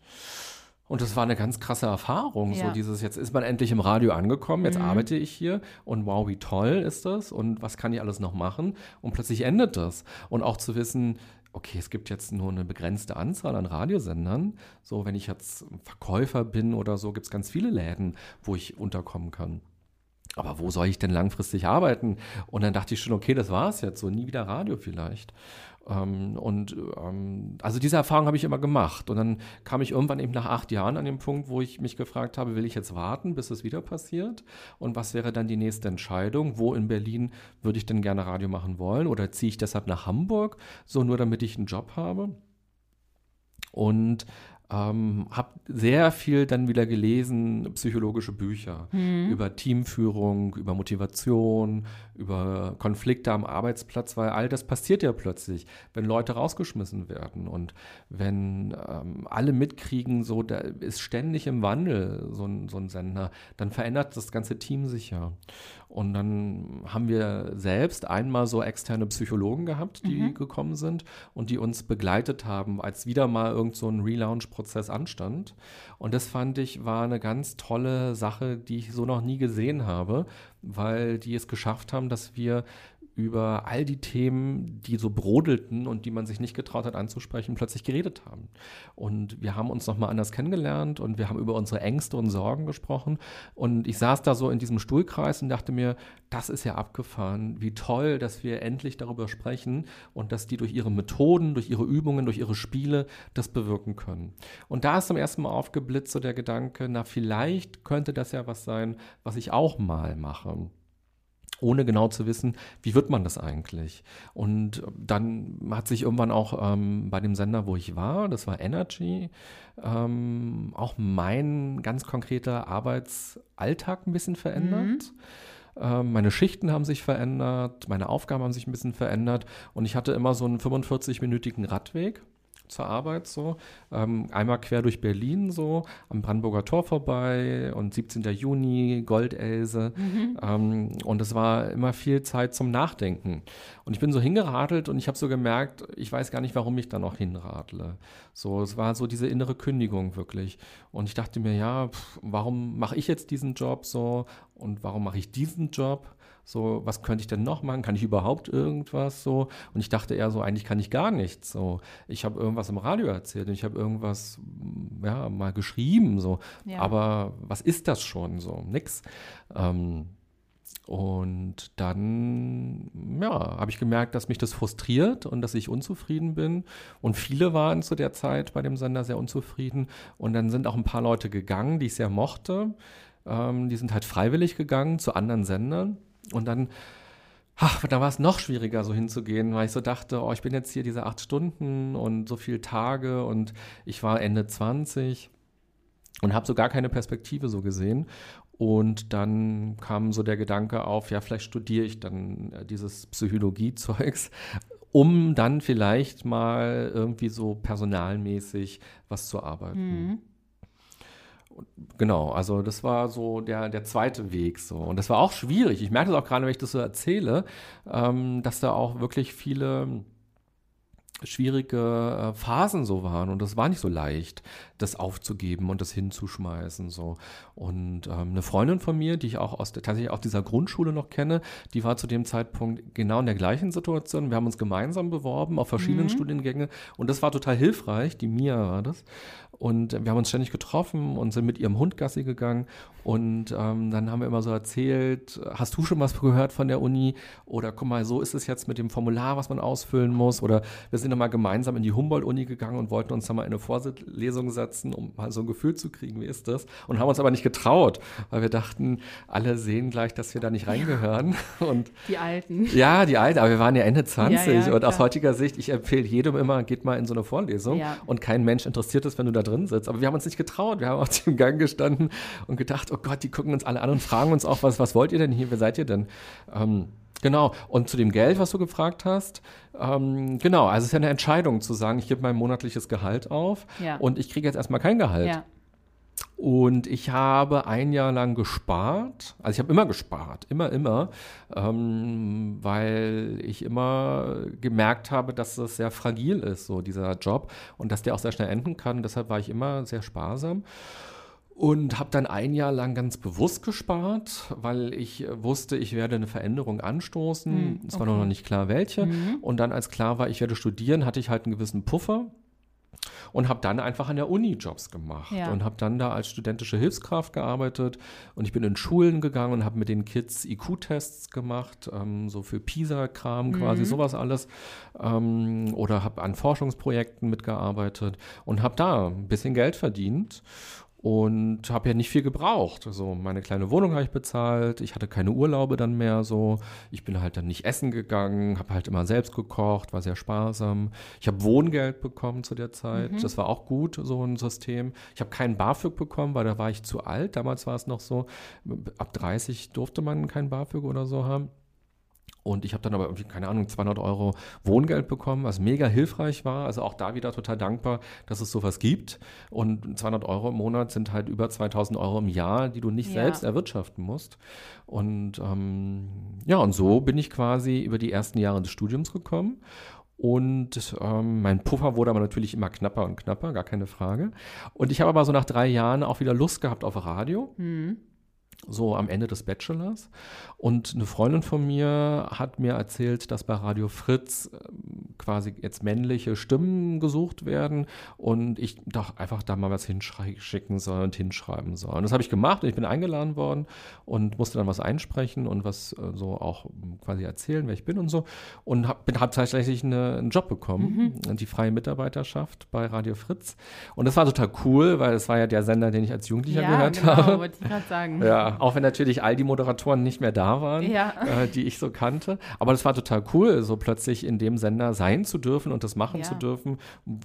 Und das war eine ganz krasse Erfahrung. Ja. So dieses, jetzt ist man endlich im Radio angekommen, jetzt mhm. arbeite ich hier und wow, wie toll ist das und was kann ich alles noch machen? Und plötzlich endet das. Und auch zu wissen, okay, es gibt jetzt nur eine begrenzte Anzahl an Radiosendern. So, wenn ich jetzt Verkäufer bin oder so, gibt es ganz viele Läden, wo ich unterkommen kann. Aber wo soll ich denn langfristig arbeiten? Und dann dachte ich schon, okay, das war es jetzt, so nie wieder Radio vielleicht. Ähm, und ähm, also diese Erfahrung habe ich immer gemacht. Und dann kam ich irgendwann eben nach acht Jahren an den Punkt, wo ich mich gefragt habe, will ich jetzt warten, bis es wieder passiert? Und was wäre dann die nächste Entscheidung? Wo in Berlin würde ich denn gerne Radio machen wollen? Oder ziehe ich deshalb nach Hamburg, so nur damit ich einen Job habe? Und ähm, habe sehr viel dann wieder gelesen, psychologische Bücher mhm. über Teamführung, über Motivation, über Konflikte am Arbeitsplatz, weil all das passiert ja plötzlich, wenn Leute rausgeschmissen werden und wenn ähm, alle mitkriegen, so da ist ständig im Wandel so ein, so ein Sender, dann verändert das ganze Team sich ja. Und dann haben wir selbst einmal so externe Psychologen gehabt, die mhm. gekommen sind und die uns begleitet haben, als wieder mal irgend so ein Relaunch-Prozess anstand. Und das fand ich war eine ganz tolle Sache, die ich so noch nie gesehen habe, weil die es geschafft haben, dass wir über all die Themen, die so brodelten und die man sich nicht getraut hat anzusprechen, plötzlich geredet haben. Und wir haben uns nochmal anders kennengelernt und wir haben über unsere Ängste und Sorgen gesprochen. Und ich saß da so in diesem Stuhlkreis und dachte mir, das ist ja abgefahren, wie toll, dass wir endlich darüber sprechen und dass die durch ihre Methoden, durch ihre Übungen, durch ihre Spiele das bewirken können. Und da ist zum ersten Mal aufgeblitzt so der Gedanke, na vielleicht könnte das ja was sein, was ich auch mal mache ohne genau zu wissen, wie wird man das eigentlich. Und dann hat sich irgendwann auch ähm, bei dem Sender, wo ich war, das war Energy, ähm, auch mein ganz konkreter Arbeitsalltag ein bisschen verändert. Mhm. Ähm, meine Schichten haben sich verändert, meine Aufgaben haben sich ein bisschen verändert und ich hatte immer so einen 45-minütigen Radweg zur Arbeit so. Ähm, einmal quer durch Berlin so, am Brandenburger Tor vorbei und 17. Juni, Goldelse. Mhm. Ähm, und es war immer viel Zeit zum Nachdenken. Und ich bin so hingeradelt und ich habe so gemerkt, ich weiß gar nicht, warum ich da noch hinradle. So, es war so diese innere Kündigung wirklich. Und ich dachte mir, ja, pff, warum mache ich jetzt diesen Job so und warum mache ich diesen Job? So, was könnte ich denn noch machen? Kann ich überhaupt irgendwas so? Und ich dachte eher so, eigentlich kann ich gar nichts. So, ich habe irgendwas im Radio erzählt und ich habe irgendwas, ja, mal geschrieben so. Ja. Aber was ist das schon so? Nix. Ähm, und dann, ja, habe ich gemerkt, dass mich das frustriert und dass ich unzufrieden bin. Und viele waren zu der Zeit bei dem Sender sehr unzufrieden. Und dann sind auch ein paar Leute gegangen, die ich sehr mochte. Ähm, die sind halt freiwillig gegangen zu anderen Sendern. Und dann, ach, da war es noch schwieriger, so hinzugehen, weil ich so dachte, oh, ich bin jetzt hier diese acht Stunden und so viele Tage und ich war Ende 20 und habe so gar keine Perspektive so gesehen. Und dann kam so der Gedanke auf, ja, vielleicht studiere ich dann äh, dieses Psychologie-Zeugs, um dann vielleicht mal irgendwie so personalmäßig was zu arbeiten. Mhm genau, also das war so der, der zweite Weg so. Und das war auch schwierig. Ich merke das auch gerade, wenn ich das so erzähle, ähm, dass da auch wirklich viele schwierige äh, Phasen so waren und das war nicht so leicht, das aufzugeben und das hinzuschmeißen so. Und ähm, eine Freundin von mir, die ich auch aus der, tatsächlich aus dieser Grundschule noch kenne, die war zu dem Zeitpunkt genau in der gleichen Situation. Wir haben uns gemeinsam beworben auf verschiedenen mhm. Studiengänge und das war total hilfreich. Die Mia war das. Und wir haben uns ständig getroffen und sind mit ihrem Hund Gassi gegangen. Und ähm, dann haben wir immer so erzählt, hast du schon was gehört von der Uni? Oder guck mal, so ist es jetzt mit dem Formular, was man ausfüllen muss. Oder wir sind nochmal gemeinsam in die Humboldt-Uni gegangen und wollten uns dann mal in eine Vorlesung setzen, um mal so ein Gefühl zu kriegen, wie ist das? Und haben uns aber nicht getraut, weil wir dachten, alle sehen gleich, dass wir da nicht reingehören. Und die Alten. Ja, die Alten, aber wir waren ja Ende 20. Ja, ja, und aus heutiger Sicht, ich empfehle jedem immer, geht mal in so eine Vorlesung. Ja. Und kein Mensch interessiert es, wenn du da drin sitzt. Aber wir haben uns nicht getraut. Wir haben auf dem Gang gestanden und gedacht, oh Gott, die gucken uns alle an und fragen uns auch, was, was wollt ihr denn hier? Wer seid ihr denn? Ähm, Genau. Und zu dem Geld, was du gefragt hast, ähm, genau, also es ist ja eine Entscheidung zu sagen, ich gebe mein monatliches Gehalt auf ja. und ich kriege jetzt erstmal kein Gehalt. Ja. Und ich habe ein Jahr lang gespart. Also ich habe immer gespart, immer, immer, ähm, weil ich immer gemerkt habe, dass das sehr fragil ist, so dieser Job, und dass der auch sehr schnell enden kann. Deshalb war ich immer sehr sparsam und habe dann ein Jahr lang ganz bewusst gespart, weil ich wusste, ich werde eine Veränderung anstoßen. Hm, es war noch nicht klar, welche. Mhm. Und dann, als klar war, ich werde studieren, hatte ich halt einen gewissen Puffer und habe dann einfach an der Uni Jobs gemacht ja. und habe dann da als studentische Hilfskraft gearbeitet und ich bin in Schulen gegangen und habe mit den Kids IQ-Tests gemacht, ähm, so für PISA-Kram quasi, mhm. sowas alles ähm, oder habe an Forschungsprojekten mitgearbeitet und habe da ein bisschen Geld verdient und habe ja nicht viel gebraucht. So meine kleine Wohnung habe ich bezahlt, ich hatte keine Urlaube dann mehr so. Ich bin halt dann nicht essen gegangen, habe halt immer selbst gekocht, war sehr sparsam. Ich habe Wohngeld bekommen zu der Zeit, mhm. das war auch gut so ein System. Ich habe keinen BAföG bekommen, weil da war ich zu alt. Damals war es noch so, ab 30 durfte man kein BAföG oder so haben. Und ich habe dann aber irgendwie, keine Ahnung, 200 Euro Wohngeld bekommen, was mega hilfreich war. Also auch da wieder total dankbar, dass es sowas gibt. Und 200 Euro im Monat sind halt über 2000 Euro im Jahr, die du nicht ja. selbst erwirtschaften musst. Und ähm, ja, und so bin ich quasi über die ersten Jahre des Studiums gekommen. Und ähm, mein Puffer wurde aber natürlich immer knapper und knapper, gar keine Frage. Und ich habe aber so nach drei Jahren auch wieder Lust gehabt auf Radio. Mhm so am Ende des Bachelors. Und eine Freundin von mir hat mir erzählt, dass bei Radio Fritz ähm, quasi jetzt männliche Stimmen gesucht werden und ich doch einfach da mal was hinschicken soll und hinschreiben soll. Und das habe ich gemacht und ich bin eingeladen worden und musste dann was einsprechen und was äh, so auch quasi erzählen, wer ich bin und so. Und habe hab tatsächlich eine, einen Job bekommen, mhm. die freie Mitarbeiterschaft bei Radio Fritz. Und das war total cool, weil es war ja der Sender, den ich als Jugendlicher ja, gehört genau, habe. wollte ich gerade sagen. Ja, auch wenn natürlich all die Moderatoren nicht mehr da waren, ja. äh, die ich so kannte. Aber das war total cool, so plötzlich in dem Sender sein zu dürfen und das machen ja. zu dürfen,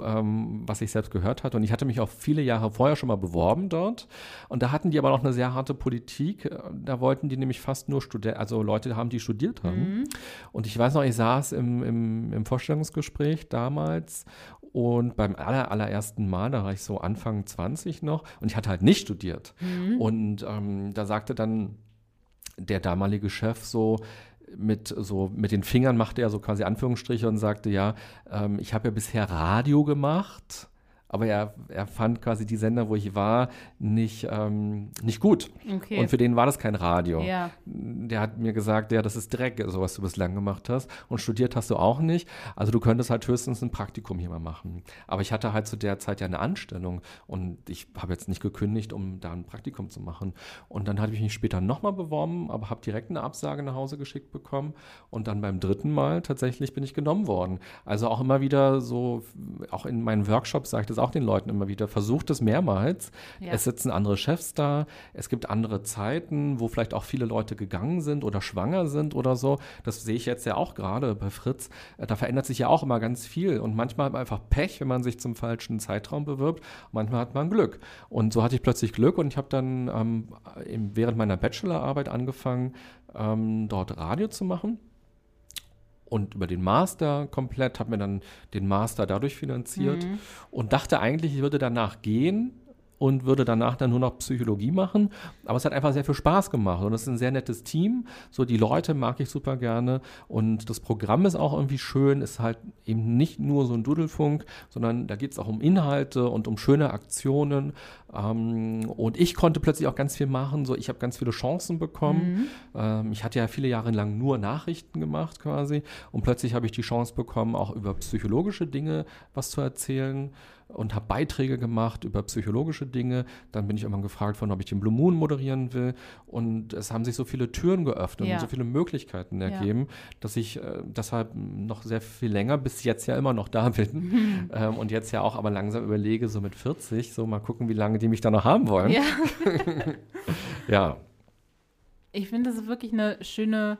ähm, was ich selbst gehört hatte. Und ich hatte mich auch viele Jahre vorher schon mal beworben dort. Und da hatten die aber noch eine sehr harte Politik. Da wollten die nämlich fast nur Studenten, also Leute haben, die studiert haben. Mhm. Und ich weiß noch, ich saß im, im, im Vorstellungsgespräch damals und beim aller, allerersten Mal, da war ich so Anfang 20 noch und ich hatte halt nicht studiert. Mhm. Und ähm, da sagte dann der damalige Chef so, mit so mit den Fingern machte er so quasi Anführungsstriche und sagte, ja, ähm, ich habe ja bisher Radio gemacht aber er, er fand quasi die Sender, wo ich war, nicht, ähm, nicht gut. Okay. Und für den war das kein Radio. Ja. Der hat mir gesagt, ja, das ist Dreck, so was du bislang gemacht hast. Und studiert hast du auch nicht. Also du könntest halt höchstens ein Praktikum hier mal machen. Aber ich hatte halt zu der Zeit ja eine Anstellung und ich habe jetzt nicht gekündigt, um da ein Praktikum zu machen. Und dann hatte ich mich später nochmal beworben, aber habe direkt eine Absage nach Hause geschickt bekommen. Und dann beim dritten Mal tatsächlich bin ich genommen worden. Also auch immer wieder so, auch in meinen Workshops sage ich das auch den Leuten immer wieder, versucht es mehrmals. Ja. Es sitzen andere Chefs da, es gibt andere Zeiten, wo vielleicht auch viele Leute gegangen sind oder schwanger sind oder so. Das sehe ich jetzt ja auch gerade bei Fritz. Äh, da verändert sich ja auch immer ganz viel und manchmal hat man einfach Pech, wenn man sich zum falschen Zeitraum bewirbt. Manchmal hat man Glück. Und so hatte ich plötzlich Glück und ich habe dann ähm, während meiner Bachelorarbeit angefangen, ähm, dort Radio zu machen und über den Master komplett, habe mir dann den Master dadurch finanziert mhm. und dachte eigentlich, ich würde danach gehen und würde danach dann nur noch Psychologie machen. Aber es hat einfach sehr viel Spaß gemacht und es ist ein sehr nettes Team. So die Leute mag ich super gerne und das Programm ist auch irgendwie schön. Ist halt eben nicht nur so ein Dudelfunk, sondern da geht es auch um Inhalte und um schöne Aktionen. Ähm, und ich konnte plötzlich auch ganz viel machen. So ich habe ganz viele Chancen bekommen. Mhm. Ähm, ich hatte ja viele Jahre lang nur Nachrichten gemacht quasi und plötzlich habe ich die Chance bekommen, auch über psychologische Dinge was zu erzählen und habe Beiträge gemacht über psychologische Dinge. Dann bin ich irgendwann gefragt worden, ob ich den Blue Moon moderieren will. Und es haben sich so viele Türen geöffnet ja. und so viele Möglichkeiten ergeben, ja. dass ich äh, deshalb noch sehr viel länger, bis jetzt ja immer noch da bin. [LAUGHS] Ähm, und jetzt ja auch aber langsam überlege, so mit 40, so mal gucken, wie lange die mich da noch haben wollen. Ja. [LAUGHS] ja. Ich finde, das ist wirklich eine schöne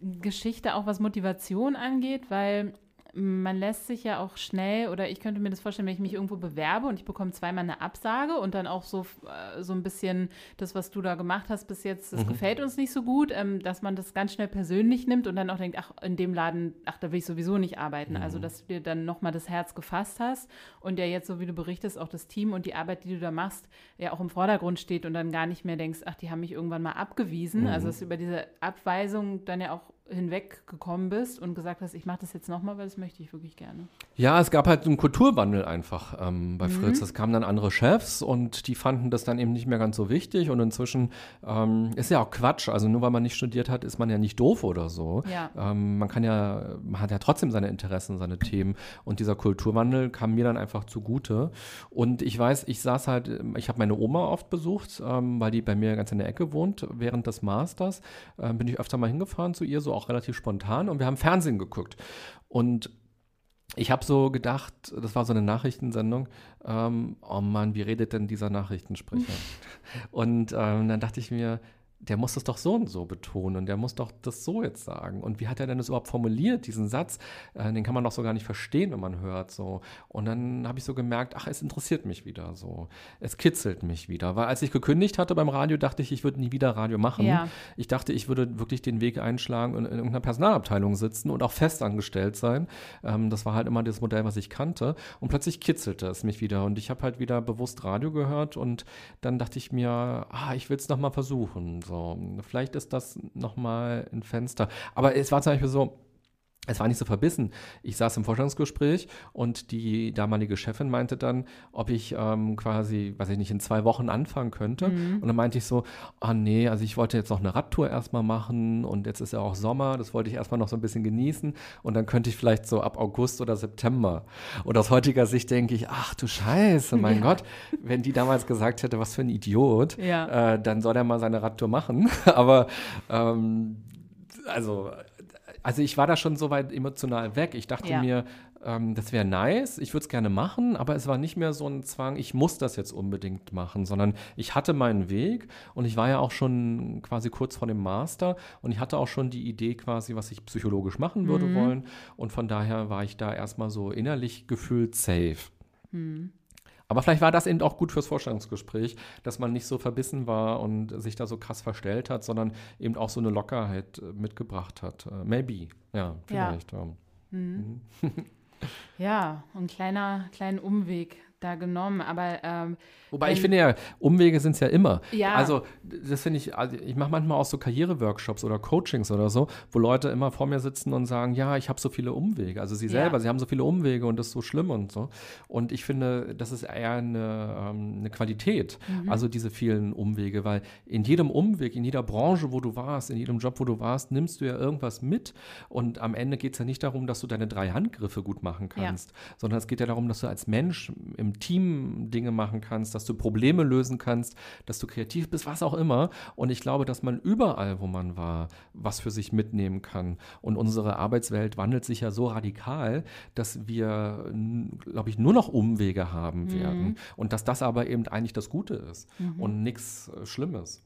Geschichte, auch was Motivation angeht, weil man lässt sich ja auch schnell, oder ich könnte mir das vorstellen, wenn ich mich irgendwo bewerbe und ich bekomme zweimal eine Absage und dann auch so, äh, so ein bisschen das, was du da gemacht hast bis jetzt, das mhm. gefällt uns nicht so gut, ähm, dass man das ganz schnell persönlich nimmt und dann auch denkt, ach, in dem Laden, ach, da will ich sowieso nicht arbeiten. Also, mhm. Also, dass du dir dann nochmal das Herz gefasst hast und ja jetzt, so wie du berichtest, auch das Team und die Arbeit, die du da machst, ja auch im Vordergrund steht und dann gar nicht mehr denkst, ach, die haben mich irgendwann mal abgewiesen. Mhm. Also, dass über diese Abweisung dann ja auch hinweggekommen bist und gesagt hast, ich mache das jetzt nochmal, weil das möchte ich wirklich gerne. Ja, es gab halt einen Kulturwandel einfach ähm, bei mhm. Fritz. Es kamen dann andere Chefs und die fanden das dann eben nicht mehr ganz so wichtig und inzwischen ähm, ist ja auch Quatsch. Also nur weil man nicht studiert hat, ist man ja nicht doof oder so. Ja. Ähm, man kann ja, man hat ja trotzdem seine Interessen, seine Themen und dieser Kulturwandel kam mir dann einfach zugute. Und ich weiß, ich saß halt, ich habe meine Oma oft besucht, ähm, weil die bei mir ganz in der Ecke wohnt. Während des Masters ähm, bin ich öfter mal hingefahren zu ihr, so auch relativ spontan und wir haben Fernsehen geguckt. Und ich habe so gedacht, das war so eine Nachrichtensendung, ähm, oh Mann, wie redet denn dieser Nachrichtensprecher? [LAUGHS] und ähm, dann dachte ich mir, der muss das doch so und so betonen und der muss doch das so jetzt sagen. Und wie hat er denn das überhaupt formuliert, diesen Satz? Äh, den kann man doch so gar nicht verstehen, wenn man hört so. Und dann habe ich so gemerkt, ach, es interessiert mich wieder so. Es kitzelt mich wieder. Weil als ich gekündigt hatte beim Radio, dachte ich, ich würde nie wieder Radio machen. Ja. Ich dachte, ich würde wirklich den Weg einschlagen und in irgendeiner Personalabteilung sitzen und auch festangestellt sein. Ähm, das war halt immer das Modell, was ich kannte. Und plötzlich kitzelte es mich wieder. Und ich habe halt wieder bewusst Radio gehört und dann dachte ich mir, ah, ich will es nochmal versuchen. So, vielleicht ist das nochmal ein Fenster. Aber es war zum Beispiel so, es war nicht so verbissen. Ich saß im Vorstellungsgespräch und die damalige Chefin meinte dann, ob ich ähm, quasi, weiß ich nicht, in zwei Wochen anfangen könnte. Mhm. Und dann meinte ich so, ah nee, also ich wollte jetzt noch eine Radtour erstmal machen und jetzt ist ja auch Sommer, das wollte ich erstmal noch so ein bisschen genießen und dann könnte ich vielleicht so ab August oder September. Und aus heutiger Sicht denke ich, ach du Scheiße, mein ja. [LAUGHS] Gott, wenn die damals gesagt hätte, was für ein Idiot, ja. äh, dann soll er mal seine Radtour machen. [LAUGHS] Aber ähm, also also ich war da schon so weit emotional weg. Ich dachte ja. mir, ähm, das wäre nice, ich würde es gerne machen, aber es war nicht mehr so ein Zwang, ich muss das jetzt unbedingt machen, sondern ich hatte meinen Weg und ich war ja auch schon quasi kurz vor dem Master und ich hatte auch schon die Idee quasi, was ich psychologisch machen würde mhm. wollen. Und von daher war ich da erstmal so innerlich gefühlt safe. Mhm. Aber vielleicht war das eben auch gut fürs Vorstellungsgespräch, dass man nicht so verbissen war und sich da so krass verstellt hat, sondern eben auch so eine Lockerheit äh, mitgebracht hat. Äh, maybe, ja, vielleicht. Ja, mhm. mhm. [LAUGHS] ja ein kleiner, kleinen Umweg da genommen, aber ähm, Wobei ich finde ja, Umwege sind es ja immer. Ja. Also das finde ich, also ich mache manchmal auch so Karriereworkshops oder Coachings oder so, wo Leute immer vor mir sitzen und sagen, ja, ich habe so viele Umwege. Also sie selber, ja. sie haben so viele Umwege und das ist so schlimm und so. Und ich finde, das ist eher eine, ähm, eine Qualität, mhm. also diese vielen Umwege, weil in jedem Umweg, in jeder Branche, wo du warst, in jedem Job, wo du warst, nimmst du ja irgendwas mit. Und am Ende geht es ja nicht darum, dass du deine drei Handgriffe gut machen kannst, ja. sondern es geht ja darum, dass du als Mensch im Team Dinge machen kannst, dass du Probleme lösen kannst, dass du kreativ bist, was auch immer. Und ich glaube, dass man überall, wo man war, was für sich mitnehmen kann. Und unsere Arbeitswelt wandelt sich ja so radikal, dass wir, glaube ich, nur noch Umwege haben mhm. werden. Und dass das aber eben eigentlich das Gute ist mhm. und nichts äh, Schlimmes.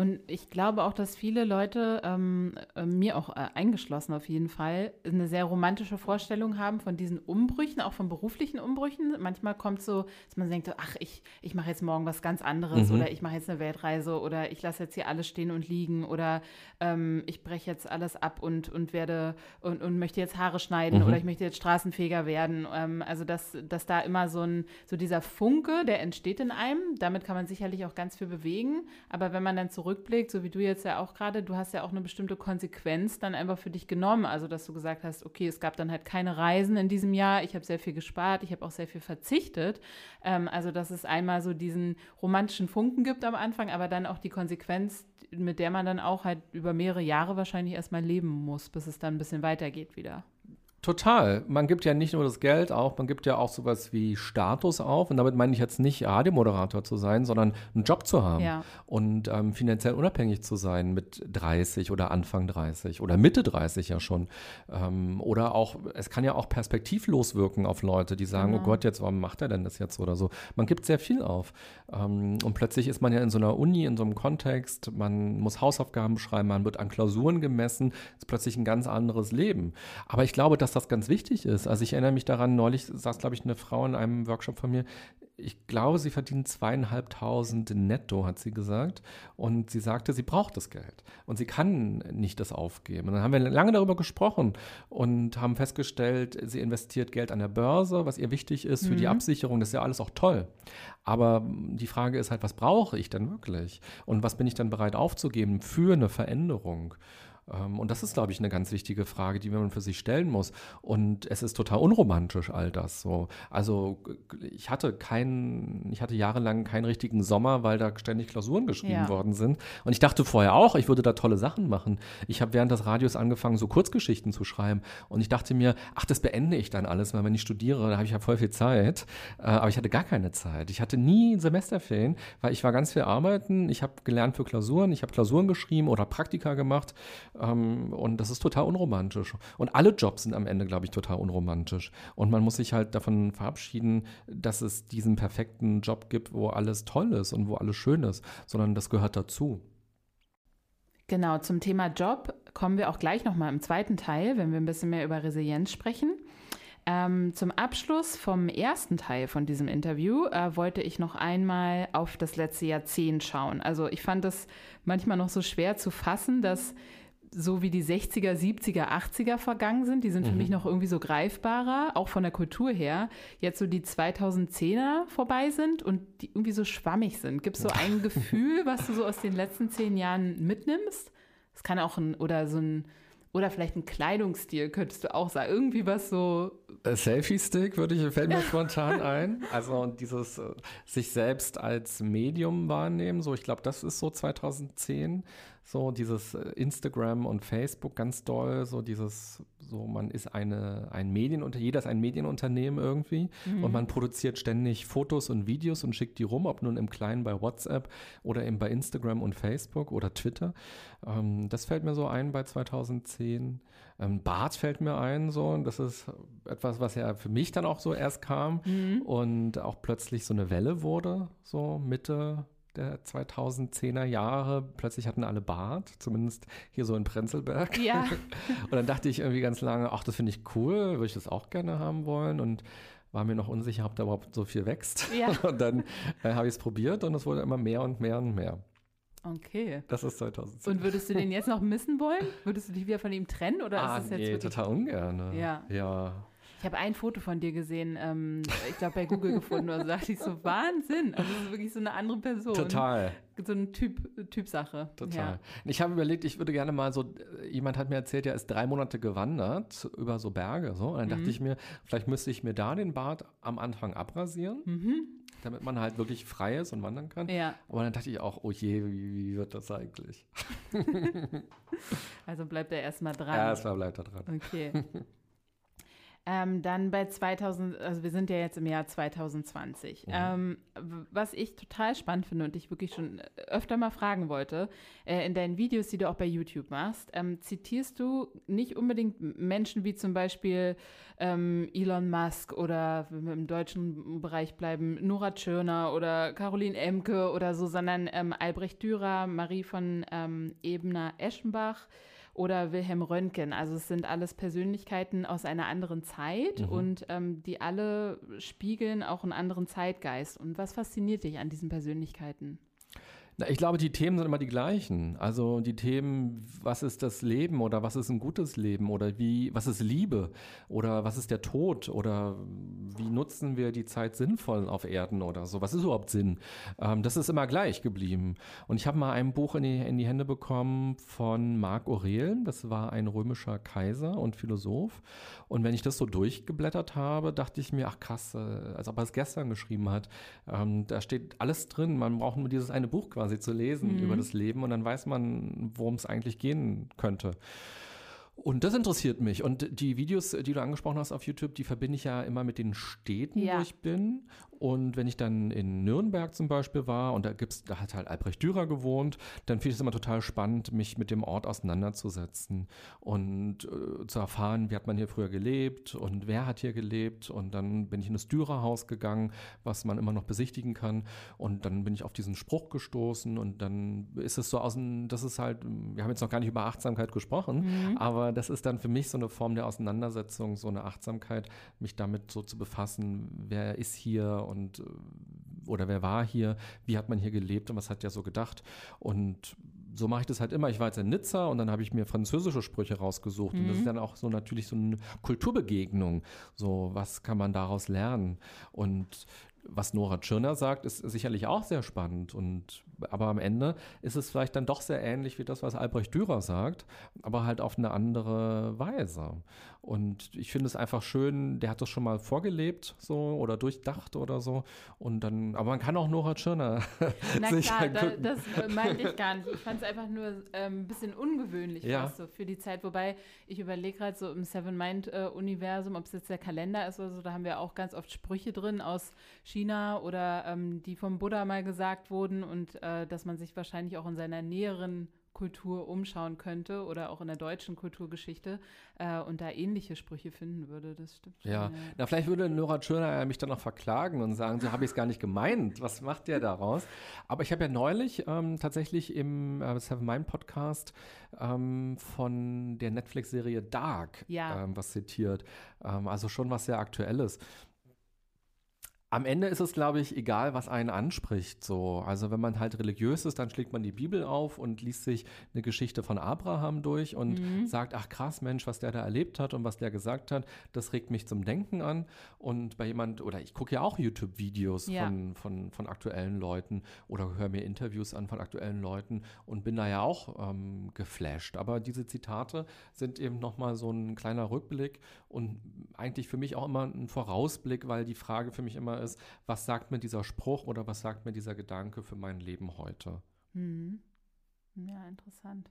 Und ich glaube auch, dass viele Leute, ähm, äh, mir auch äh, eingeschlossen auf jeden Fall, eine sehr romantische Vorstellung haben von diesen Umbrüchen, auch von beruflichen Umbrüchen. Manchmal kommt so, dass man denkt, ach, ich, ich mache jetzt morgen was ganz anderes mhm. oder ich mache jetzt eine Weltreise oder ich lasse jetzt hier alles stehen und liegen oder ähm, ich breche jetzt alles ab und, und werde und, und möchte jetzt Haare schneiden mhm. oder ich möchte jetzt Straßenfeger werden. Ähm, also dass, dass da immer so ein, so dieser Funke, der entsteht in einem, damit kann man sicherlich auch ganz viel bewegen. Aber wenn man dann zurück zurückblickt, so wie du jetzt ja auch gerade, du hast ja auch eine bestimmte Konsequenz dann einfach für dich genommen. Also, dass du gesagt hast, okay, es gab dann halt keine Reisen in diesem Jahr, ich habe sehr viel gespart, ich habe auch sehr viel verzichtet. Ähm, also, dass es einmal so diesen romantischen Funken gibt am Anfang, aber dann auch die Konsequenz, mit der man dann auch halt über mehrere Jahre wahrscheinlich erstmal leben muss, bis es dann ein bisschen weitergeht wieder. Total. Man gibt ja nicht nur das Geld auf, man gibt ja auch sowas wie Status auf. Und damit meine ich jetzt nicht Radiomoderator zu sein, sondern einen Job zu haben ja. und ähm, finanziell unabhängig zu sein mit 30 oder Anfang 30 oder Mitte 30 ja schon. Ähm, oder auch, es kann ja auch perspektivlos wirken auf Leute, die sagen, oh genau. oh Gott, jetzt, warum macht er denn das jetzt oder so. Man gibt sehr viel auf. Ähm, und plötzlich ist man ja in so einer Uni, in so einem Kontext, man muss Hausaufgaben schreiben, man wird an Klausuren gemessen, ist plötzlich ein ganz anderes Leben. Aber ich glaube, dass dass das ganz wichtig ist. Also ich erinnere mich daran, neulich saß, glaube ich, eine Frau in einem Workshop von mir. Ich glaube, sie verdient zweieinhalbtausend netto, hat sie gesagt. Und sie sagte, sie braucht das Geld. Und sie kann nicht das aufgeben. Und dann haben wir lange darüber gesprochen und haben festgestellt, sie investiert Geld an der Börse, was ihr wichtig ist für mhm. die Absicherung. Das ist ja alles auch toll. Aber die Frage ist halt, was brauche ich denn wirklich? Und was bin ich dann bereit aufzugeben für eine Veränderung? Ähm, und das ist, glaube ich, eine ganz wichtige Frage, die man für sich stellen muss. Und es ist total unromantisch, all das so. Also ich hatte keinen, ich hatte jahrelang keinen richtigen Sommer, weil da ständig Klausuren geschrieben ja. worden sind. Und ich dachte vorher auch, ich würde da tolle Sachen machen. Ich habe während des Radios angefangen, so Kurzgeschichten zu schreiben. Und ich dachte mir, ach, das beende ich dann alles, weil wenn ich studiere, da habe ich ja voll viel Zeit. Äh, aber ich hatte gar keine Zeit. Ich hatte nie Semesterferien, weil ich war ganz viel arbeiten. Ich habe gelernt für Klausuren, ich habe Klausuren geschrieben oder Praktika gemacht Ähm, und das ist total unromantisch. Und alle Jobs sind am Ende, glaube ich, total unromantisch. Und man muss sich halt davon verabschieden, dass es diesen perfekten Job gibt, wo alles toll ist und wo alles schön ist, sondern das gehört dazu. Genau, zum Thema Job kommen wir auch gleich nochmal im zweiten Teil, wenn wir ein bisschen mehr über Resilienz sprechen. Ähm, zum Abschluss vom ersten Teil von diesem Interview äh, wollte ich noch einmal auf das letzte Jahrzehnt schauen. Also ich fand es manchmal noch so schwer zu fassen, dass so wie die 60er, 70er, 80er vergangen sind, die sind für mhm. mich noch irgendwie so greifbarer, auch von der Kultur her, jetzt so die 2010er vorbei sind und die irgendwie so schwammig sind. Gibt es so ein Gefühl, [LAUGHS] was du so aus den letzten zehn Jahren mitnimmst? Es kann auch ein, oder so ein, oder vielleicht ein Kleidungsstil, könntest du auch sagen. Irgendwie was so. Selfie-Stick würde ich, fällt mir [LAUGHS] spontan ein. Also dieses äh, sich selbst als Medium wahrnehmen, so ich glaube, das ist so 2010. So dieses äh, Instagram und Facebook ganz doll, so dieses, so man ist eine, ein Medienunter, jeder ist ein Medienunternehmen irgendwie mhm. und man produziert ständig Fotos und Videos und schickt die rum, ob nun im Kleinen bei WhatsApp oder eben bei Instagram und Facebook oder Twitter. Ähm, das fällt mir so ein bei 2010. Ähm, Bart fällt mir ein, so, und das ist etwas, was ja für mich dann auch so erst kam mhm. und auch plötzlich so eine Welle wurde, so Mitte der 2010er Jahre. Plötzlich hatten alle Bart, zumindest hier so in Prenzlberg. Ja. [LAUGHS] und dann dachte ich irgendwie ganz lange, ach, das finde ich cool, würde ich das auch gerne haben wollen und war mir noch unsicher, ob da überhaupt so viel wächst. Ja. [LAUGHS] Und dann äh, habe ich es probiert und es wurde immer mehr und mehr und mehr. Okay. Das ist 2010. Und würdest du den jetzt noch missen wollen? Würdest du dich wieder von ihm trennen oder ah, ist das jetzt nee, total ungern. Ja. Ja. Ich habe ein Foto von dir gesehen, ähm, ich glaube bei Google gefunden, und da dachte ich so, Wahnsinn. Also das ist wirklich so eine andere Person. Total. So eine typ, Typsache. Total. Ja. Ich habe überlegt, ich würde gerne mal so, jemand hat mir erzählt, er ist drei Monate gewandert über so Berge. So. Und dann mhm. dachte ich mir, vielleicht müsste ich mir da den Bart am Anfang abrasieren. Mhm damit man halt wirklich frei ist und wandern kann. Ja. Aber dann dachte ich auch, oh je, wie, wie wird das eigentlich? [LAUGHS] also bleibt er erstmal dran. Erstmal bleibt er dran. Okay. [LAUGHS] Ähm, dann bei 2000, also wir sind ja jetzt im Jahr 2020. Mhm. Ähm, was ich total spannend finde und ich wirklich schon öfter mal fragen wollte, äh, in deinen Videos, die du auch bei YouTube machst, ähm, zitierst du nicht unbedingt Menschen wie zum Beispiel ähm, Elon Musk oder, wenn wir im deutschen Bereich bleiben, Nora Tschirner oder Caroline Emke oder so, sondern ähm, Albrecht Dürer, Marie von ähm, Ebner-Eschenbach, oder Wilhelm Röntgen. Also es sind alles Persönlichkeiten aus einer anderen Zeit mhm. und ähm, die alle spiegeln auch einen anderen Zeitgeist. Und was fasziniert dich an diesen Persönlichkeiten? Ich glaube, die Themen sind immer die gleichen. Also die Themen, was ist das Leben oder was ist ein gutes Leben oder wie, was ist Liebe oder was ist der Tod oder wie nutzen wir die Zeit sinnvoll auf Erden oder so. Was ist überhaupt Sinn? Ähm, das ist immer gleich geblieben. Und ich habe mal ein Buch in die, in die Hände bekommen von Marc Aurel. Das war ein römischer Kaiser und Philosoph. Und wenn ich das so durchgeblättert habe, dachte ich mir, ach krass, äh, als ob er es gestern geschrieben hat. Ähm, da steht alles drin. Man braucht nur dieses eine Buch quasi quasi zu lesen mhm. über das Leben und dann weiß man, worum es eigentlich gehen könnte. Und das interessiert mich. Und die Videos, die du angesprochen hast auf YouTube, die verbinde ich ja immer mit den Städten, ja. wo ich bin. Und wenn ich dann in Nürnberg zum Beispiel war und da gibt's, da hat halt Albrecht Dürer gewohnt, dann finde ich es immer total spannend, mich mit dem Ort auseinanderzusetzen und äh, zu erfahren, wie hat man hier früher gelebt und wer hat hier gelebt. Und dann bin ich in das Dürerhaus gegangen, was man immer noch besichtigen kann. Und dann bin ich auf diesen Spruch gestoßen und dann ist es so aus dem, das ist halt, wir haben jetzt noch gar nicht über Achtsamkeit gesprochen, mhm. aber das ist dann für mich so eine Form der Auseinandersetzung, so eine Achtsamkeit, mich damit so zu befassen, wer ist hier und äh, oder wer war hier, wie hat man hier gelebt und was hat der so gedacht. Und so mache ich das halt immer. Ich war jetzt in Nizza und dann habe ich mir französische Sprüche rausgesucht. Mhm. Und das ist mhm. dann auch so natürlich so eine Kulturbegegnung. So, was kann man daraus lernen? Und was Nora Tschirner sagt, ist sicherlich auch sehr spannend. Und, aber am Ende ist es vielleicht dann doch sehr ähnlich wie das, was Albrecht Dürer sagt, aber halt auf eine andere Weise. Und ich finde es einfach schön, der hat das schon mal vorgelebt so oder durchdacht oder so. Und dann, aber man kann auch Nora Tschirner. Na [LAUGHS] klar, da, das äh, meinte ich gar nicht. Ich fand es einfach nur ähm, ein bisschen ungewöhnlich ja. so für die Zeit. Wobei ich überlege gerade so im Seven Mind-Universum, äh, ob es jetzt der Kalender ist oder so, da haben wir auch ganz oft Sprüche drin aus China oder ähm, die vom Buddha mal gesagt wurden und äh, dass man sich wahrscheinlich auch in seiner näheren Popkultur umschauen könnte oder auch in der deutschen Kulturgeschichte äh, und da ähnliche Sprüche finden würde. Das stimmt. Schon, ja. ja. na vielleicht würde Nora Tschirner mich dann noch verklagen und sagen, so habe ich es gar nicht gemeint. Was macht der daraus? Aber ich habe ja neulich ähm, tatsächlich im äh, Seven Mind Podcast ähm, von der Netflix-Serie Dark ja. ähm, was zitiert. Ähm, also schon was sehr Aktuelles am Ende ist es, glaube ich, egal, was einen anspricht. So, also wenn man halt religiös ist, dann schlägt man die Bibel auf und liest sich eine Geschichte von Abraham durch und mhm. sagt, ach krass, Mensch, was der da erlebt hat und was der gesagt hat, das regt mich zum Denken an. Und bei jemand, oder ich gucke ja auch YouTube-Videos ja. von, von, von aktuellen Leuten oder höre mir Interviews an von aktuellen Leuten und bin da ja auch ähm, geflasht. Aber diese Zitate sind eben nochmal so ein kleiner Rückblick und eigentlich für mich auch immer ein Vorausblick, weil die Frage für mich immer ist, was sagt mir dieser Spruch oder was sagt mir dieser Gedanke für mein Leben heute? Mhm. Ja, interessant.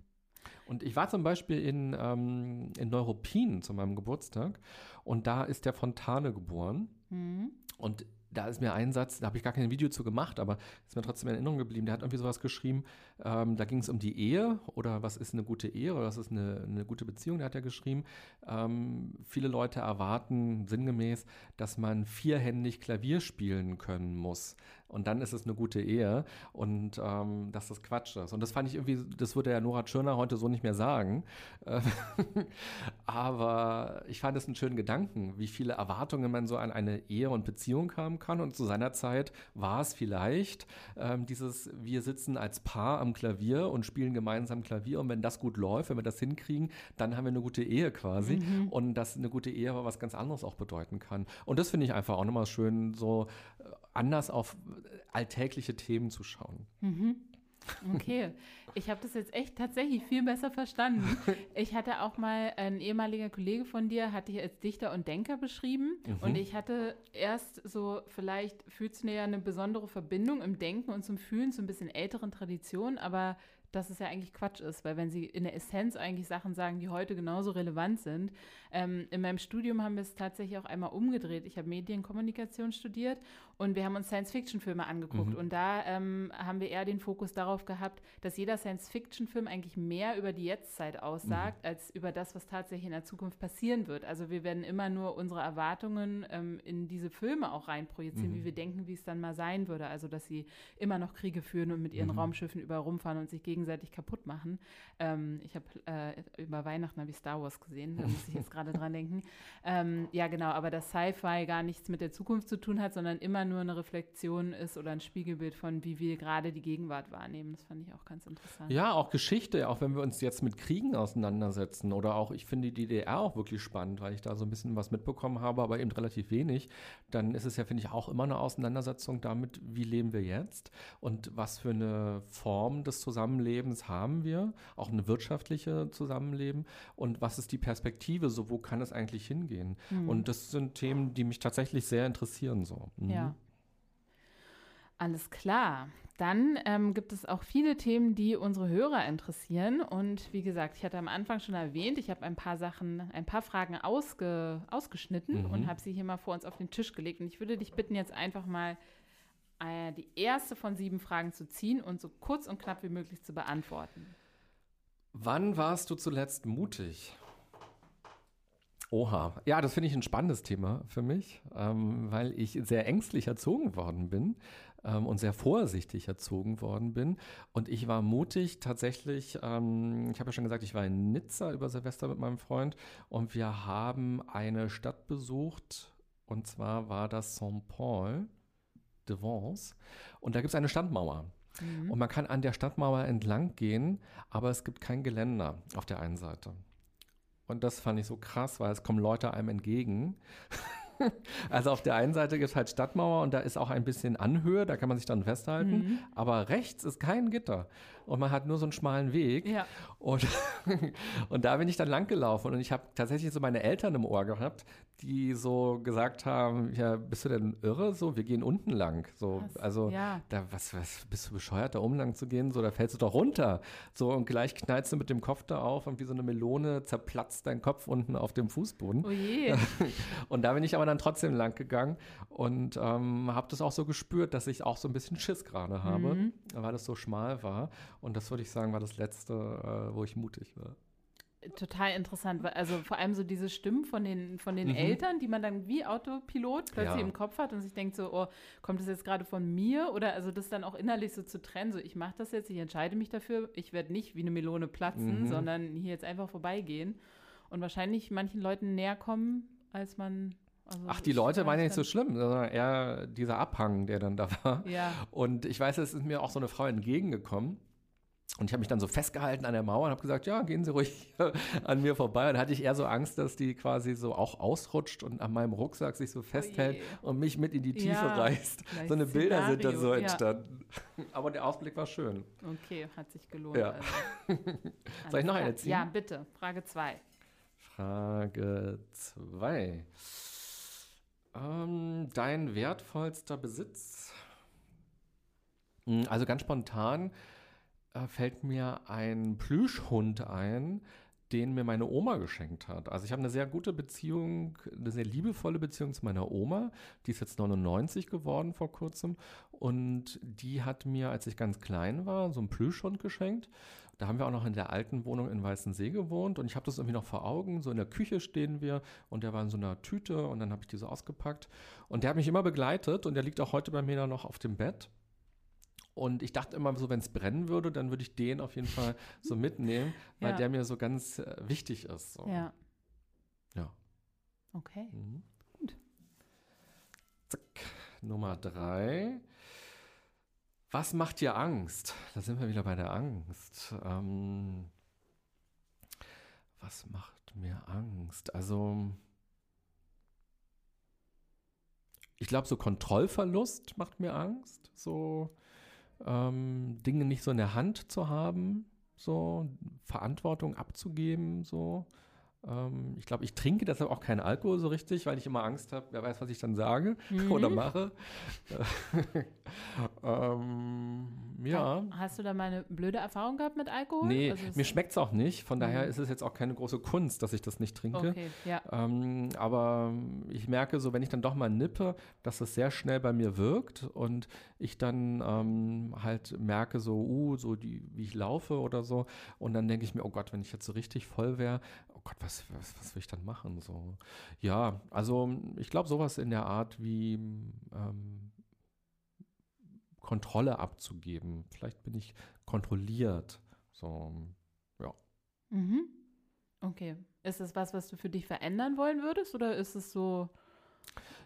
Und ich war zum Beispiel in, ähm, in Neuruppin zu meinem Geburtstag und da ist der Fontane geboren. Mhm. Und da ist mir ein Satz, da habe ich gar kein Video zu gemacht, aber ist mir trotzdem in Erinnerung geblieben. Der hat irgendwie sowas geschrieben, ähm, da ging es um die Ehe oder was ist eine gute Ehe oder was ist eine, eine gute Beziehung. Da hat er geschrieben, ähm, viele Leute erwarten sinngemäß, dass man vierhändig Klavier spielen können muss und dann ist es eine gute Ehe und ähm, dass das Quatsch ist. Und das fand ich irgendwie, das würde ja Nora Tschirner heute so nicht mehr sagen. [LAUGHS] Aber ich fand es einen schönen Gedanken, wie viele Erwartungen man so an eine Ehe und Beziehung haben kann. Und zu seiner Zeit war es vielleicht ähm, dieses, wir sitzen als Paar am Klavier und spielen gemeinsam Klavier. Und wenn das gut läuft, wenn wir das hinkriegen, dann haben wir eine gute Ehe quasi. Mhm. Und dass eine gute Ehe aber was ganz anderes auch bedeuten kann. Und das finde ich einfach auch nochmal schön, so äh, anders auf alltägliche Themen zu schauen. Mhm. Okay, ich habe das jetzt echt tatsächlich viel besser verstanden. [LAUGHS] Ich hatte auch mal ein ehemaliger Kollege von dir, hatte ich als Dichter und Denker beschrieben mhm. und ich hatte erst so, vielleicht fühlst du ja eine besondere Verbindung im Denken und zum Fühlen zu ein bisschen älteren Traditionen, aber dass es ja eigentlich Quatsch ist, weil wenn sie in der Essenz eigentlich Sachen sagen, die heute genauso relevant sind. Ähm, in meinem Studium haben wir es tatsächlich auch einmal umgedreht. Ich habe Medienkommunikation studiert und wir haben uns Science-Fiction-Filme angeguckt. Mhm. Und da ähm, haben wir eher den Fokus darauf gehabt, dass jeder Science-Fiction-Film eigentlich mehr über die Jetztzeit aussagt, mhm. als über das, was tatsächlich in der Zukunft passieren wird. Also wir werden immer nur unsere Erwartungen ähm, in diese Filme auch reinprojizieren, mhm. wie wir denken, wie es dann mal sein würde. Also dass sie immer noch Kriege führen und mit ihren mhm. Raumschiffen überall rumfahren und sich gegen gegenseitig kaputt machen. Ähm, ich habe äh, über Weihnachten habe ich Star Wars gesehen, da muss ich jetzt gerade [LAUGHS] dran denken. Ähm, ja, genau, aber dass Sci-Fi gar nichts mit der Zukunft zu tun hat, sondern immer nur eine Reflexion ist oder ein Spiegelbild von, wie wir gerade die Gegenwart wahrnehmen. Das fand ich auch ganz interessant. Ja, auch Geschichte, auch wenn wir uns jetzt mit Kriegen auseinandersetzen oder auch, ich finde die DDR auch wirklich spannend, weil ich da so ein bisschen was mitbekommen habe, aber eben relativ wenig. Dann ist es ja, finde ich, auch immer eine Auseinandersetzung damit, wie leben wir jetzt und was für eine Form des Zusammenlebens haben wir, auch eine wirtschaftliche Zusammenleben und was ist die Perspektive, so wo kann es eigentlich hingehen? Mhm. Und das sind Themen, die mich tatsächlich sehr interessieren so. Mhm. Ja. Alles klar. Dann ähm, gibt es auch viele Themen, die unsere Hörer interessieren. Und wie gesagt, ich hatte am Anfang schon erwähnt, ich habe ein paar Sachen, ein paar Fragen ausge, ausgeschnitten mhm. und habe sie hier mal vor uns auf den Tisch gelegt. Und ich würde dich bitten, jetzt einfach mal äh, die erste von sieben Fragen zu ziehen und so kurz und knapp wie möglich zu beantworten. Wann warst du zuletzt mutig? Oha, ja, das finde ich ein spannendes Thema für mich, ähm, weil ich sehr ängstlich erzogen worden bin ähm, und sehr vorsichtig erzogen worden bin. Und ich war mutig tatsächlich, ähm, ich habe ja schon gesagt, ich war in Nizza über Silvester mit meinem Freund und wir haben eine Stadt besucht und zwar war das Saint-Paul de Vence. Und da gibt es eine Standmauer. Mhm. Und man kann an der Stadtmauer entlang gehen, aber es gibt kein Geländer auf der einen Seite. Und das fand ich so krass, weil es kommen Leute einem entgegen. [LAUGHS] also auf der einen Seite gibt es halt Stadtmauer und da ist auch ein bisschen Anhöhe, da kann man sich dann festhalten. Mhm. Aber rechts ist kein Gitter und man hat nur so einen schmalen Weg. Ja. Und, [LAUGHS] und da bin ich dann langgelaufen und ich habe tatsächlich so meine Eltern im Ohr gehabt, die so gesagt haben, ja, bist du denn irre? So, wir gehen unten lang. So, was? also, ja. da, was, was, bist du bescheuert, da oben lang zu gehen? So, da fällst du doch runter. So, und gleich knallst du mit dem Kopf da auf und wie so eine Melone zerplatzt dein Kopf unten auf dem Fußboden. Oh je. [LAUGHS] Und da bin ich aber dann trotzdem lang gegangen und ähm, habe das auch so gespürt, dass ich auch so ein bisschen Schiss gerade habe, mhm. weil das so schmal war. Und das würde ich sagen, war das letzte, äh, wo ich mutig war. Total interessant, also vor allem so diese Stimmen von den, von den mhm. Eltern, die man dann wie Autopilot plötzlich ja. im Kopf hat und sich denkt so, oh, kommt das jetzt gerade von mir? Oder also das dann auch innerlich so zu trennen, so ich mache das jetzt, ich entscheide mich dafür, ich werde nicht wie eine Melone platzen, mhm. sondern hier jetzt einfach vorbeigehen und wahrscheinlich manchen Leuten näher kommen, als man also Ach, die Leute waren ja nicht so schlimm, sondern eher dieser Abhang, der dann da war. Ja. Und ich weiß, es ist mir auch so eine Frau entgegengekommen. Und ich habe mich dann so festgehalten an der Mauer und habe gesagt, ja, gehen Sie ruhig [LAUGHS] an mir vorbei. Und hatte ich eher so Angst, dass die quasi so auch ausrutscht und an meinem Rucksack sich so festhält oh und mich mit in die Tiefe ja, reißt. So eine Bilder sind da so entstanden. Ja. Aber der Ausblick war schön. Okay, hat sich gelohnt. Ja. Also. [LAUGHS] Soll ich noch eine ziehen? Ja, bitte. Frage 2. Frage 2. Ähm, dein wertvollster Besitz? Hm, also ganz spontan äh, fällt mir ein Plüschhund ein, den mir meine Oma geschenkt hat. Also ich habe eine sehr gute Beziehung, eine sehr liebevolle Beziehung zu meiner Oma. Die ist jetzt 99 geworden vor kurzem. Und die hat mir, als ich ganz klein war, so einen Plüschhund geschenkt. Da haben wir auch noch in der alten Wohnung in Weißensee gewohnt und ich habe das irgendwie noch vor Augen. So in der Küche stehen wir und der war in so einer Tüte und dann habe ich die so ausgepackt. Und der hat mich immer begleitet und der liegt auch heute bei mir da noch auf dem Bett. Und ich dachte immer so, wenn es brennen würde, dann würde ich den auf jeden Fall so [LAUGHS] mitnehmen, weil ja. der mir so ganz äh, wichtig ist. So. Ja. Ja. Okay. Mhm. Gut. Zack. Nummer drei. Was macht dir Angst? Da sind wir wieder bei der Angst. Ähm, was macht mir Angst? Also, ich glaube, so Kontrollverlust macht mir Angst. So ähm, Dinge nicht so in der Hand zu haben, so Verantwortung abzugeben, so. Ähm, ich glaube, ich trinke deshalb auch keinen Alkohol so richtig, weil ich immer Angst habe, wer weiß, was ich dann sage [LAUGHS] mhm. oder mache. [LAUGHS] ähm, ja. Hast du da mal eine blöde Erfahrung gehabt mit Alkohol? Nee, also mir schmeckt es auch nicht. Von mhm. daher ist es jetzt auch keine große Kunst, dass ich das nicht trinke. Okay, ja. Ähm, aber ich merke so, wenn ich dann doch mal nippe, dass es sehr schnell bei mir wirkt und ich dann ähm, halt merke so, uh, so die, wie ich laufe oder so. Und dann denke ich mir, oh Gott, wenn ich jetzt so richtig voll wäre, oh Gott, was, was, was will ich dann machen? So, ja, also ich glaube, sowas in der Art wie ähm, Kontrolle abzugeben. Vielleicht bin ich kontrolliert. So, ja. Mhm. Okay. Ist es was, was du für dich verändern wollen würdest oder ist es so?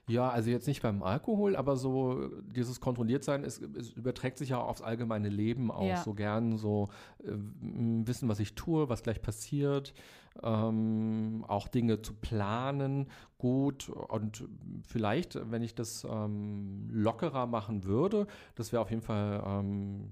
Ja, also jetzt nicht beim Alkohol, aber so dieses Kontrolliertsein, es, es überträgt sich ja aufs allgemeine Leben auch ja. so gern, so äh, wissen, was ich tue, was gleich passiert, ähm, auch Dinge zu planen, gut. Und vielleicht, wenn ich das ähm, lockerer machen würde, das wäre auf jeden Fall ähm,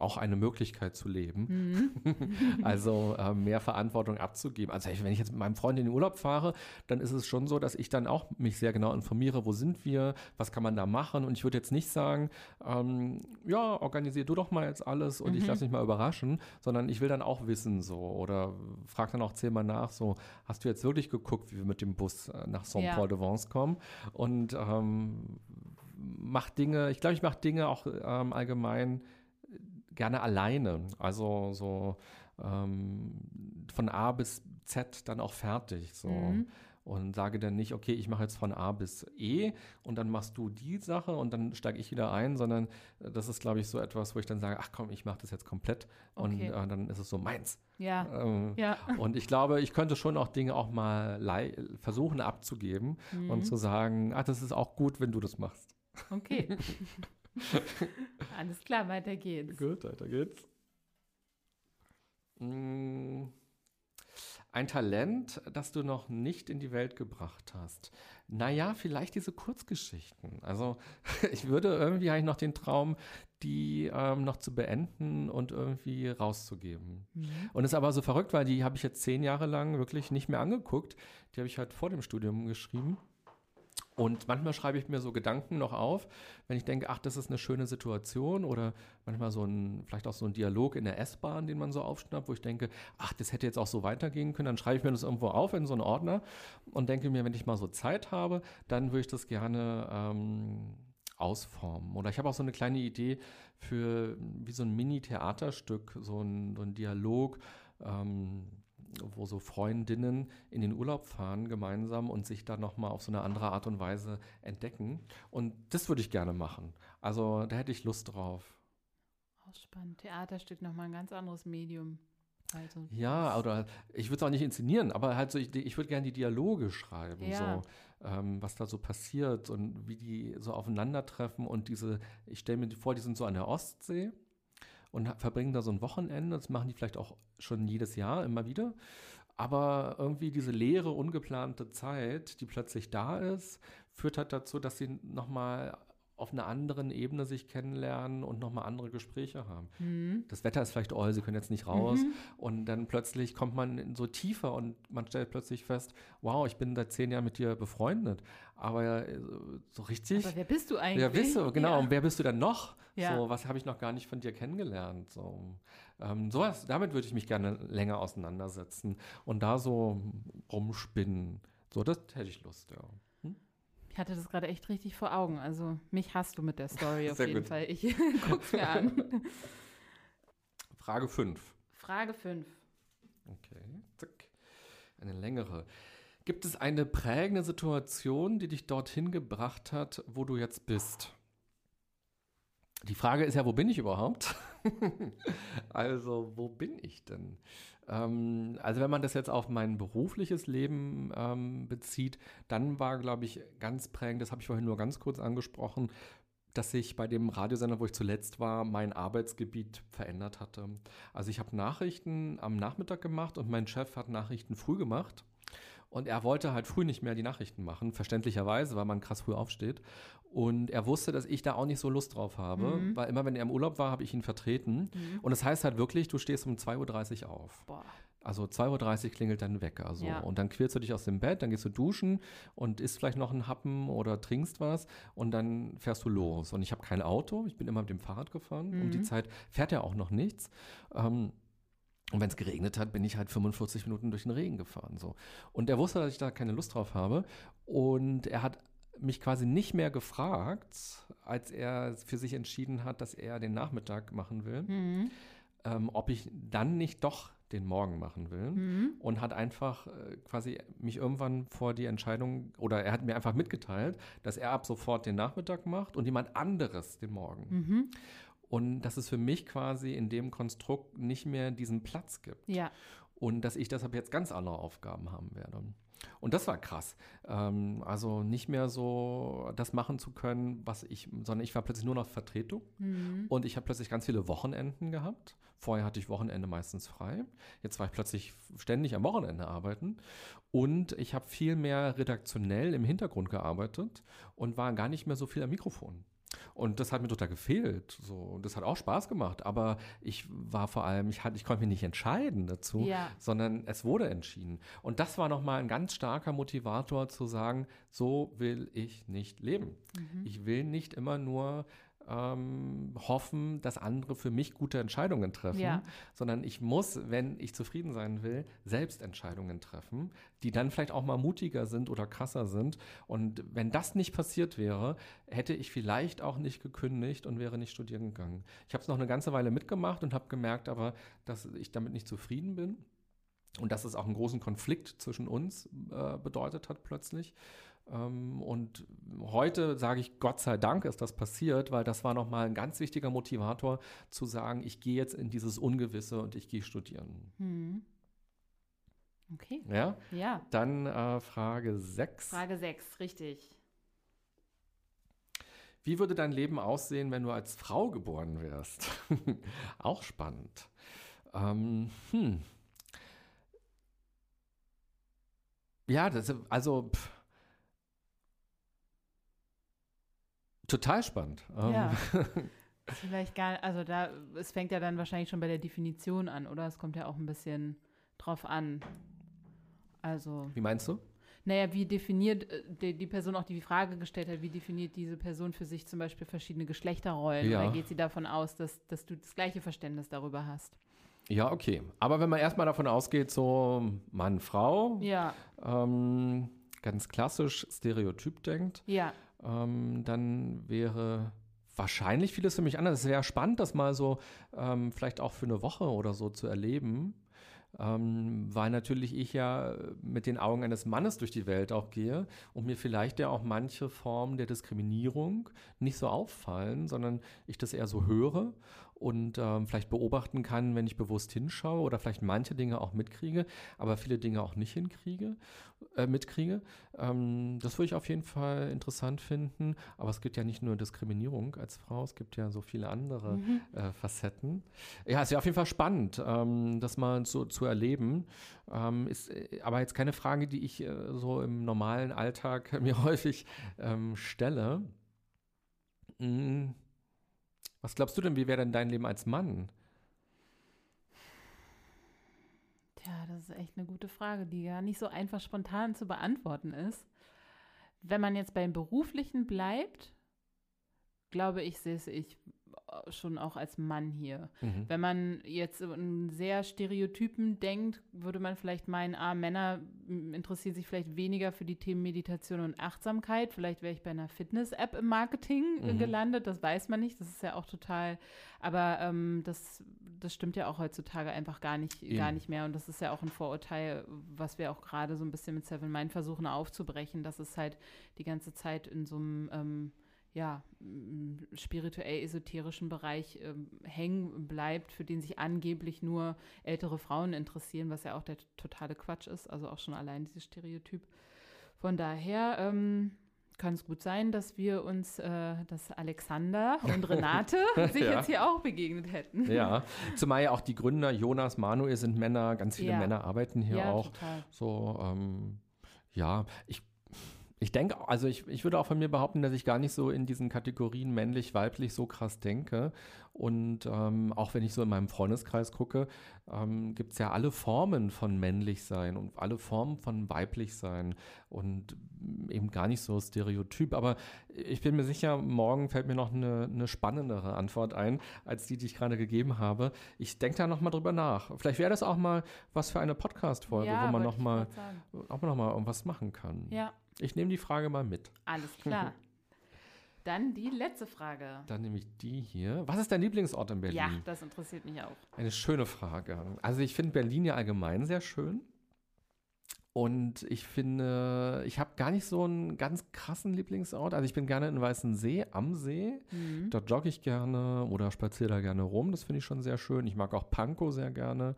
auch eine Möglichkeit zu leben. Mhm. [LAUGHS] [LAUGHS] also äh, mehr Verantwortung abzugeben. Also wenn ich jetzt mit meinem Freund in den Urlaub fahre, dann ist es schon so, dass ich dann auch mich sehr genau informiere, wo sind wir, was kann man da machen. Und ich würde jetzt nicht sagen, ähm, ja, organisier du doch mal jetzt alles und mhm. ich lasse mich mal überraschen, sondern ich will dann auch wissen so oder frag dann auch zehnmal nach, so, hast du jetzt wirklich geguckt, wie wir mit dem Bus äh, nach Saint-Paul-de-Vence kommen? Und ähm, mach Dinge, ich glaube, ich mache Dinge auch ähm, allgemein, gerne alleine. Also so ähm, von A bis Z dann auch fertig. So. Mhm. Und sage dann nicht, okay, ich mache jetzt von A bis E und dann machst du die Sache und dann steige ich wieder ein, sondern äh, das ist, glaube ich, so etwas, wo ich dann sage, ach komm, ich mache das jetzt komplett und okay. äh, dann ist es so meins. Ja. Ähm, ja. [LAUGHS] Und ich glaube, ich könnte schon auch Dinge auch mal versuchen abzugeben mhm. und zu sagen, ach, das ist auch gut, wenn du das machst. Okay. [LAUGHS] [LAUGHS] Alles klar, weiter geht's. Gut, weiter geht's. Mm, ein Talent, das du noch nicht in die Welt gebracht hast. Naja, vielleicht diese Kurzgeschichten. Also [LAUGHS] ich würde irgendwie eigentlich noch den Traum, die ähm, noch zu beenden und irgendwie rauszugeben. Mhm. Und es ist aber so verrückt, weil die habe ich jetzt zehn Jahre lang wirklich nicht mehr angeguckt. Die habe ich halt vor dem Studium geschrieben. Und manchmal schreibe ich mir so Gedanken noch auf, wenn ich denke, ach, das ist eine schöne Situation oder manchmal so ein, vielleicht auch so ein Dialog in der S-Bahn, den man so aufschnappt, wo ich denke, ach, das hätte jetzt auch so weitergehen können, dann schreibe ich mir das irgendwo auf in so einen Ordner und denke mir, wenn ich mal so Zeit habe, dann würde ich das gerne ähm, ausformen. Oder ich habe auch so eine kleine Idee für wie so ein Mini-Theaterstück, so ein, so ein Dialog. Ähm, wo so Freundinnen in den Urlaub fahren gemeinsam und sich dann nochmal auf so eine andere Art und Weise entdecken. Und das würde ich gerne machen. Also da hätte ich Lust drauf. Auch spannend. Theaterstück nochmal ein ganz anderes Medium. Also, ja, oder ich würde es auch nicht inszenieren, aber halt so, ich, ich würde gerne die Dialoge schreiben, ja. so, ähm, was da so passiert und wie die so aufeinandertreffen und diese, ich stelle mir vor, die sind so an der Ostsee und verbringen da so ein Wochenende. Das machen die vielleicht auch schon jedes Jahr immer wieder. Aber irgendwie diese leere, ungeplante Zeit, die plötzlich da ist, führt halt dazu, dass sie nochmal auf einer anderen Ebene sich kennenlernen und nochmal andere Gespräche haben. Mhm. Das Wetter ist vielleicht, oh, sie können jetzt nicht raus. Mhm. Und dann plötzlich kommt man so tiefer und man stellt plötzlich fest, wow, ich bin seit zehn Jahren mit dir befreundet. Aber äh, so richtig. Aber wer bist du eigentlich? Wer bist du, [LAUGHS] genau. Ja. Und wer bist du denn noch? Ja. So, was habe ich noch gar nicht von dir kennengelernt? So, ähm, sowas, damit würde ich mich gerne länger auseinandersetzen und da so rumspinnen. So, das hätte ich Lust, ja. Ich hatte das gerade echt richtig vor Augen. Also mich hast du mit der Story [LAUGHS] auf Sehr jeden gut. Fall. Ich [LAUGHS] guck's mir an. [LAUGHS] Frage 5. Frage 5. Okay, zack. Eine längere. Gibt es eine prägende Situation, die dich dorthin gebracht hat, wo du jetzt bist? Die Frage ist ja, wo bin ich überhaupt? [LAUGHS] also, wo bin ich denn? Ähm, also, wenn man das jetzt auf mein berufliches Leben ähm, bezieht, dann war, glaube ich, ganz prägend, das habe ich vorhin nur ganz kurz angesprochen, dass sich bei dem Radiosender, wo ich zuletzt war, mein Arbeitsgebiet verändert hatte. Also ich habe Nachrichten am Nachmittag gemacht und mein Chef hat Nachrichten früh gemacht. Und er wollte halt früh nicht mehr die Nachrichten machen, verständlicherweise, weil man krass früh aufsteht. Und er wusste, dass ich da auch nicht so Lust drauf habe, mhm. weil immer, wenn er im Urlaub war, habe ich ihn vertreten. Mhm. Und das heißt halt wirklich, du stehst um 2.30 Uhr auf. Boah. Also 2.30 Uhr klingelt dein Wecker. So. Ja. Und dann quälst du dich aus dem Bett, dann gehst du duschen und isst vielleicht noch einen Happen oder trinkst was und dann fährst du los. Und ich habe kein Auto, ich bin immer mit dem Fahrrad gefahren. Mhm. Um die mhm. Zeit fährt ja auch noch nichts. Ähm, und wenn es geregnet hat, bin ich halt 45 Minuten durch den Regen gefahren. So. Und er wusste, dass ich da keine Lust drauf habe. Und er hat mich quasi nicht mehr gefragt, als er für sich entschieden hat, dass er den Nachmittag machen will, mhm. ähm, ob ich dann nicht doch den Morgen machen will mhm. und hat einfach äh, quasi mich irgendwann vor die Entscheidung oder er hat mir einfach mitgeteilt, dass er ab sofort den Nachmittag macht und jemand anderes den Morgen. Mhm. Und dass es für mich quasi in dem Konstrukt nicht mehr diesen Platz gibt. Ja. Und dass ich deshalb jetzt ganz andere Aufgaben haben werde. Und das war krass. Ähm, also nicht mehr so das machen zu können, was ich, sondern ich war plötzlich nur noch Vertretung mhm. und ich habe plötzlich ganz viele Wochenenden gehabt. Vorher hatte ich Wochenende meistens frei. Jetzt war ich plötzlich ständig am Wochenende arbeiten und ich habe viel mehr redaktionell im Hintergrund gearbeitet und war gar nicht mehr so viel am Mikrofon. Und das hat mir total gefehlt. So. Und das hat auch Spaß gemacht. Aber ich war vor allem, ich, hatte, ich konnte mich nicht entscheiden dazu, ja. sondern es wurde entschieden. Und das war nochmal ein ganz starker Motivator zu sagen, so will ich nicht leben. Mhm. Ich will nicht immer nur ähm, hoffen, dass andere für mich gute Entscheidungen treffen, ja. sondern ich muss, wenn ich zufrieden sein will, selbst Entscheidungen treffen, die dann vielleicht auch mal mutiger sind oder krasser sind. Und wenn das nicht passiert wäre, hätte ich vielleicht auch nicht gekündigt und wäre nicht studieren gegangen. Ich habe es noch eine ganze Weile mitgemacht und habe gemerkt aber, dass ich damit nicht zufrieden bin. Und dass es auch einen großen Konflikt zwischen uns äh, bedeutet hat plötzlich. Ähm, und heute sage ich, Gott sei Dank ist das passiert, weil das war nochmal ein ganz wichtiger Motivator zu sagen, ich gehe jetzt in dieses Ungewisse und ich gehe studieren. Hm. Okay. Ja? Ja. Dann äh, Frage 6. Frage 6, richtig. Wie würde dein Leben aussehen, wenn du als Frau geboren wärst? [LAUGHS] Auch spannend. Ähm, hm. Ja, das, also pff, Total spannend. Ja. [LAUGHS] Vielleicht gar, also da, es fängt ja dann wahrscheinlich schon bei der Definition an, oder? Es kommt ja auch ein bisschen drauf an. Also. Wie meinst du? Naja, wie definiert äh, die, die, Person auch die Frage gestellt hat, wie definiert diese Person für sich zum Beispiel verschiedene Geschlechterrollen? Ja. Oder geht sie davon aus, dass, dass du das gleiche Verständnis darüber hast? Ja, okay. Aber wenn man erstmal davon ausgeht, so Mann, Frau, ja. ähm, ganz klassisch Stereotyp denkt, ja. Ähm, dann wäre wahrscheinlich vieles für mich anders. Es wäre spannend, das mal so ähm, vielleicht auch für eine Woche oder so zu erleben ähm, weil natürlich ich ja mit den Augen eines Mannes durch die Welt auch gehe und mir vielleicht ja auch manche Formen der Diskriminierung nicht so auffallen, sondern ich das eher so höre und ähm, vielleicht beobachten kann, wenn ich bewusst hinschaue oder vielleicht manche Dinge auch mitkriege, aber viele Dinge auch nicht hinkriege, äh, mitkriege. Ähm, das würde ich auf jeden Fall interessant finden. Aber es gibt ja nicht nur Diskriminierung als Frau, es gibt ja so viele andere mhm. äh, Facetten. Ja, es ist ja auf jeden Fall spannend, ähm, das mal so zu erleben. Ähm, ist äh, aber jetzt keine Frage, die ich äh, so im normalen Alltag [LAUGHS] mir häufig ähm, stelle. Mhm. Was glaubst du denn, wie wäre denn dein Leben als Mann? Tja, das ist echt eine gute Frage, die gar nicht so einfach spontan zu beantworten ist. Wenn man jetzt beim Beruflichen bleibt, glaube ich, sehe ich schon auch als Mann hier. Mhm. Wenn man jetzt in sehr Stereotypen denkt, würde man vielleicht meinen, ah, Männer interessieren sich vielleicht weniger für die Themen Meditation und Achtsamkeit. Vielleicht wäre ich bei einer Fitness-App im Marketing mhm. gelandet, das weiß man nicht. Das ist ja auch total, aber ähm, das, das stimmt ja auch heutzutage einfach gar nicht, gar nicht mehr. Und das ist ja auch ein Vorurteil, was wir auch gerade so ein bisschen mit Seven Mind versuchen aufzubrechen, dass es halt die ganze Zeit in so einem ähm, ja, spirituell-esoterischen Bereich ähm, hängen bleibt, für den sich angeblich nur ältere Frauen interessieren, was ja auch der totale Quatsch ist, also auch schon allein dieses Stereotyp. Von daher ähm, kann es gut sein, dass wir uns, äh, dass Alexander [LAUGHS] und Renate [LAUGHS] sich ja. jetzt hier auch begegnet hätten. Ja, zumal ja auch die Gründer Jonas, Manuel sind Männer, ganz viele ja. Männer arbeiten hier ja, auch. Total. So, ähm, ja, ich ich denke, also ich, ich würde auch von mir behaupten, dass ich gar nicht so in diesen Kategorien männlich, weiblich so krass denke. Und ähm, auch wenn ich so in meinem Freundeskreis gucke, ähm, gibt es ja alle Formen von männlich sein und alle Formen von weiblich sein und eben gar nicht so stereotyp. Aber ich bin mir sicher, morgen fällt mir noch eine, eine spannendere Antwort ein, als die, die ich gerade gegeben habe. Ich denke da nochmal drüber nach. Vielleicht wäre das auch mal was für eine Podcast-Folge, ja, wo man nochmal noch mal irgendwas machen kann. Ja. Ich nehme die Frage mal mit. Alles klar. [LAUGHS] Dann die letzte Frage. Dann nehme ich die hier. Was ist dein Lieblingsort in Berlin? Ja, das interessiert mich auch. Eine schöne Frage. Also ich finde Berlin ja allgemein sehr schön. Und ich finde, ich habe gar nicht so einen ganz krassen Lieblingsort. Also ich bin gerne in Weißensee, am See. Mhm. Dort jogge ich gerne oder spaziere da gerne rum. Das finde ich schon sehr schön. Ich mag auch Pankow sehr gerne.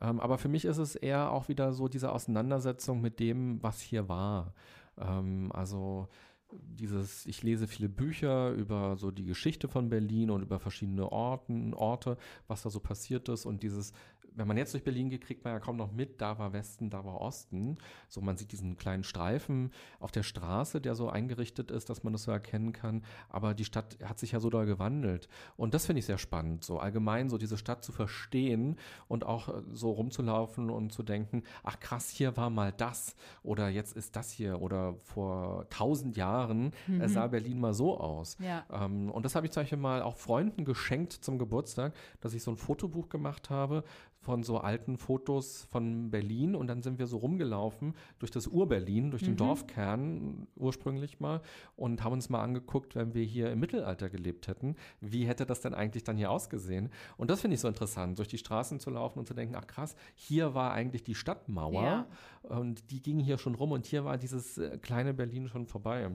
Ähm, aber für mich ist es eher auch wieder so diese Auseinandersetzung mit dem, was hier war. Ähm, also dieses, ich lese viele Bücher über so die Geschichte von Berlin und über verschiedene Orten, Orte, was da so passiert ist und dieses wenn man jetzt durch Berlin geht, kriegt man ja kaum noch mit, da war Westen, da war Osten. So, man sieht diesen kleinen Streifen auf der Straße, der so eingerichtet ist, dass man das so erkennen kann. Aber die Stadt hat sich ja so doll gewandelt. Und das finde ich sehr spannend, so allgemein so diese Stadt zu verstehen und auch äh, so rumzulaufen und zu denken, ach krass, hier war mal das oder jetzt ist das hier oder vor tausend Jahren äh, mhm. sah Berlin mal so aus. Ja. Ähm, und das habe ich zum Beispiel mal auch Freunden geschenkt zum Geburtstag, dass ich so ein Fotobuch gemacht habe, von so alten Fotos von Berlin und dann sind wir so rumgelaufen durch das Ur-Berlin, durch den mhm. Dorfkern ursprünglich mal und haben uns mal angeguckt, wenn wir hier im Mittelalter gelebt hätten, wie hätte das denn eigentlich dann hier ausgesehen? Und das finde ich so interessant, durch die Straßen zu laufen und zu denken, ach krass, hier war eigentlich die Stadtmauer ja. und die ging hier schon rum und hier war dieses äh, kleine Berlin schon vorbei.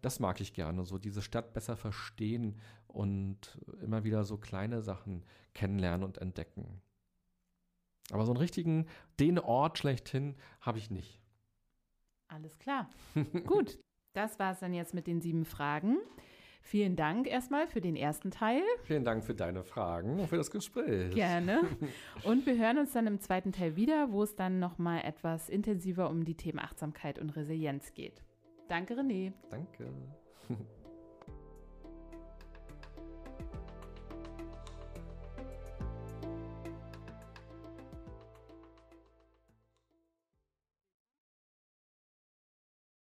Das mag ich gerne, so diese Stadt besser verstehen und immer wieder so kleine Sachen kennenlernen und entdecken. Aber so einen richtigen, den Ort schlechthin habe ich nicht. Alles klar. [LAUGHS] Gut, das war es dann jetzt mit den sieben Fragen. Vielen Dank erstmal für den ersten Teil. Vielen Dank für deine Fragen und für das Gespräch. Gerne. [LAUGHS] Und wir hören uns dann im zweiten Teil wieder, wo es dann nochmal etwas intensiver um die Themen Achtsamkeit und Resilienz geht. Danke, René. Danke. [LAUGHS]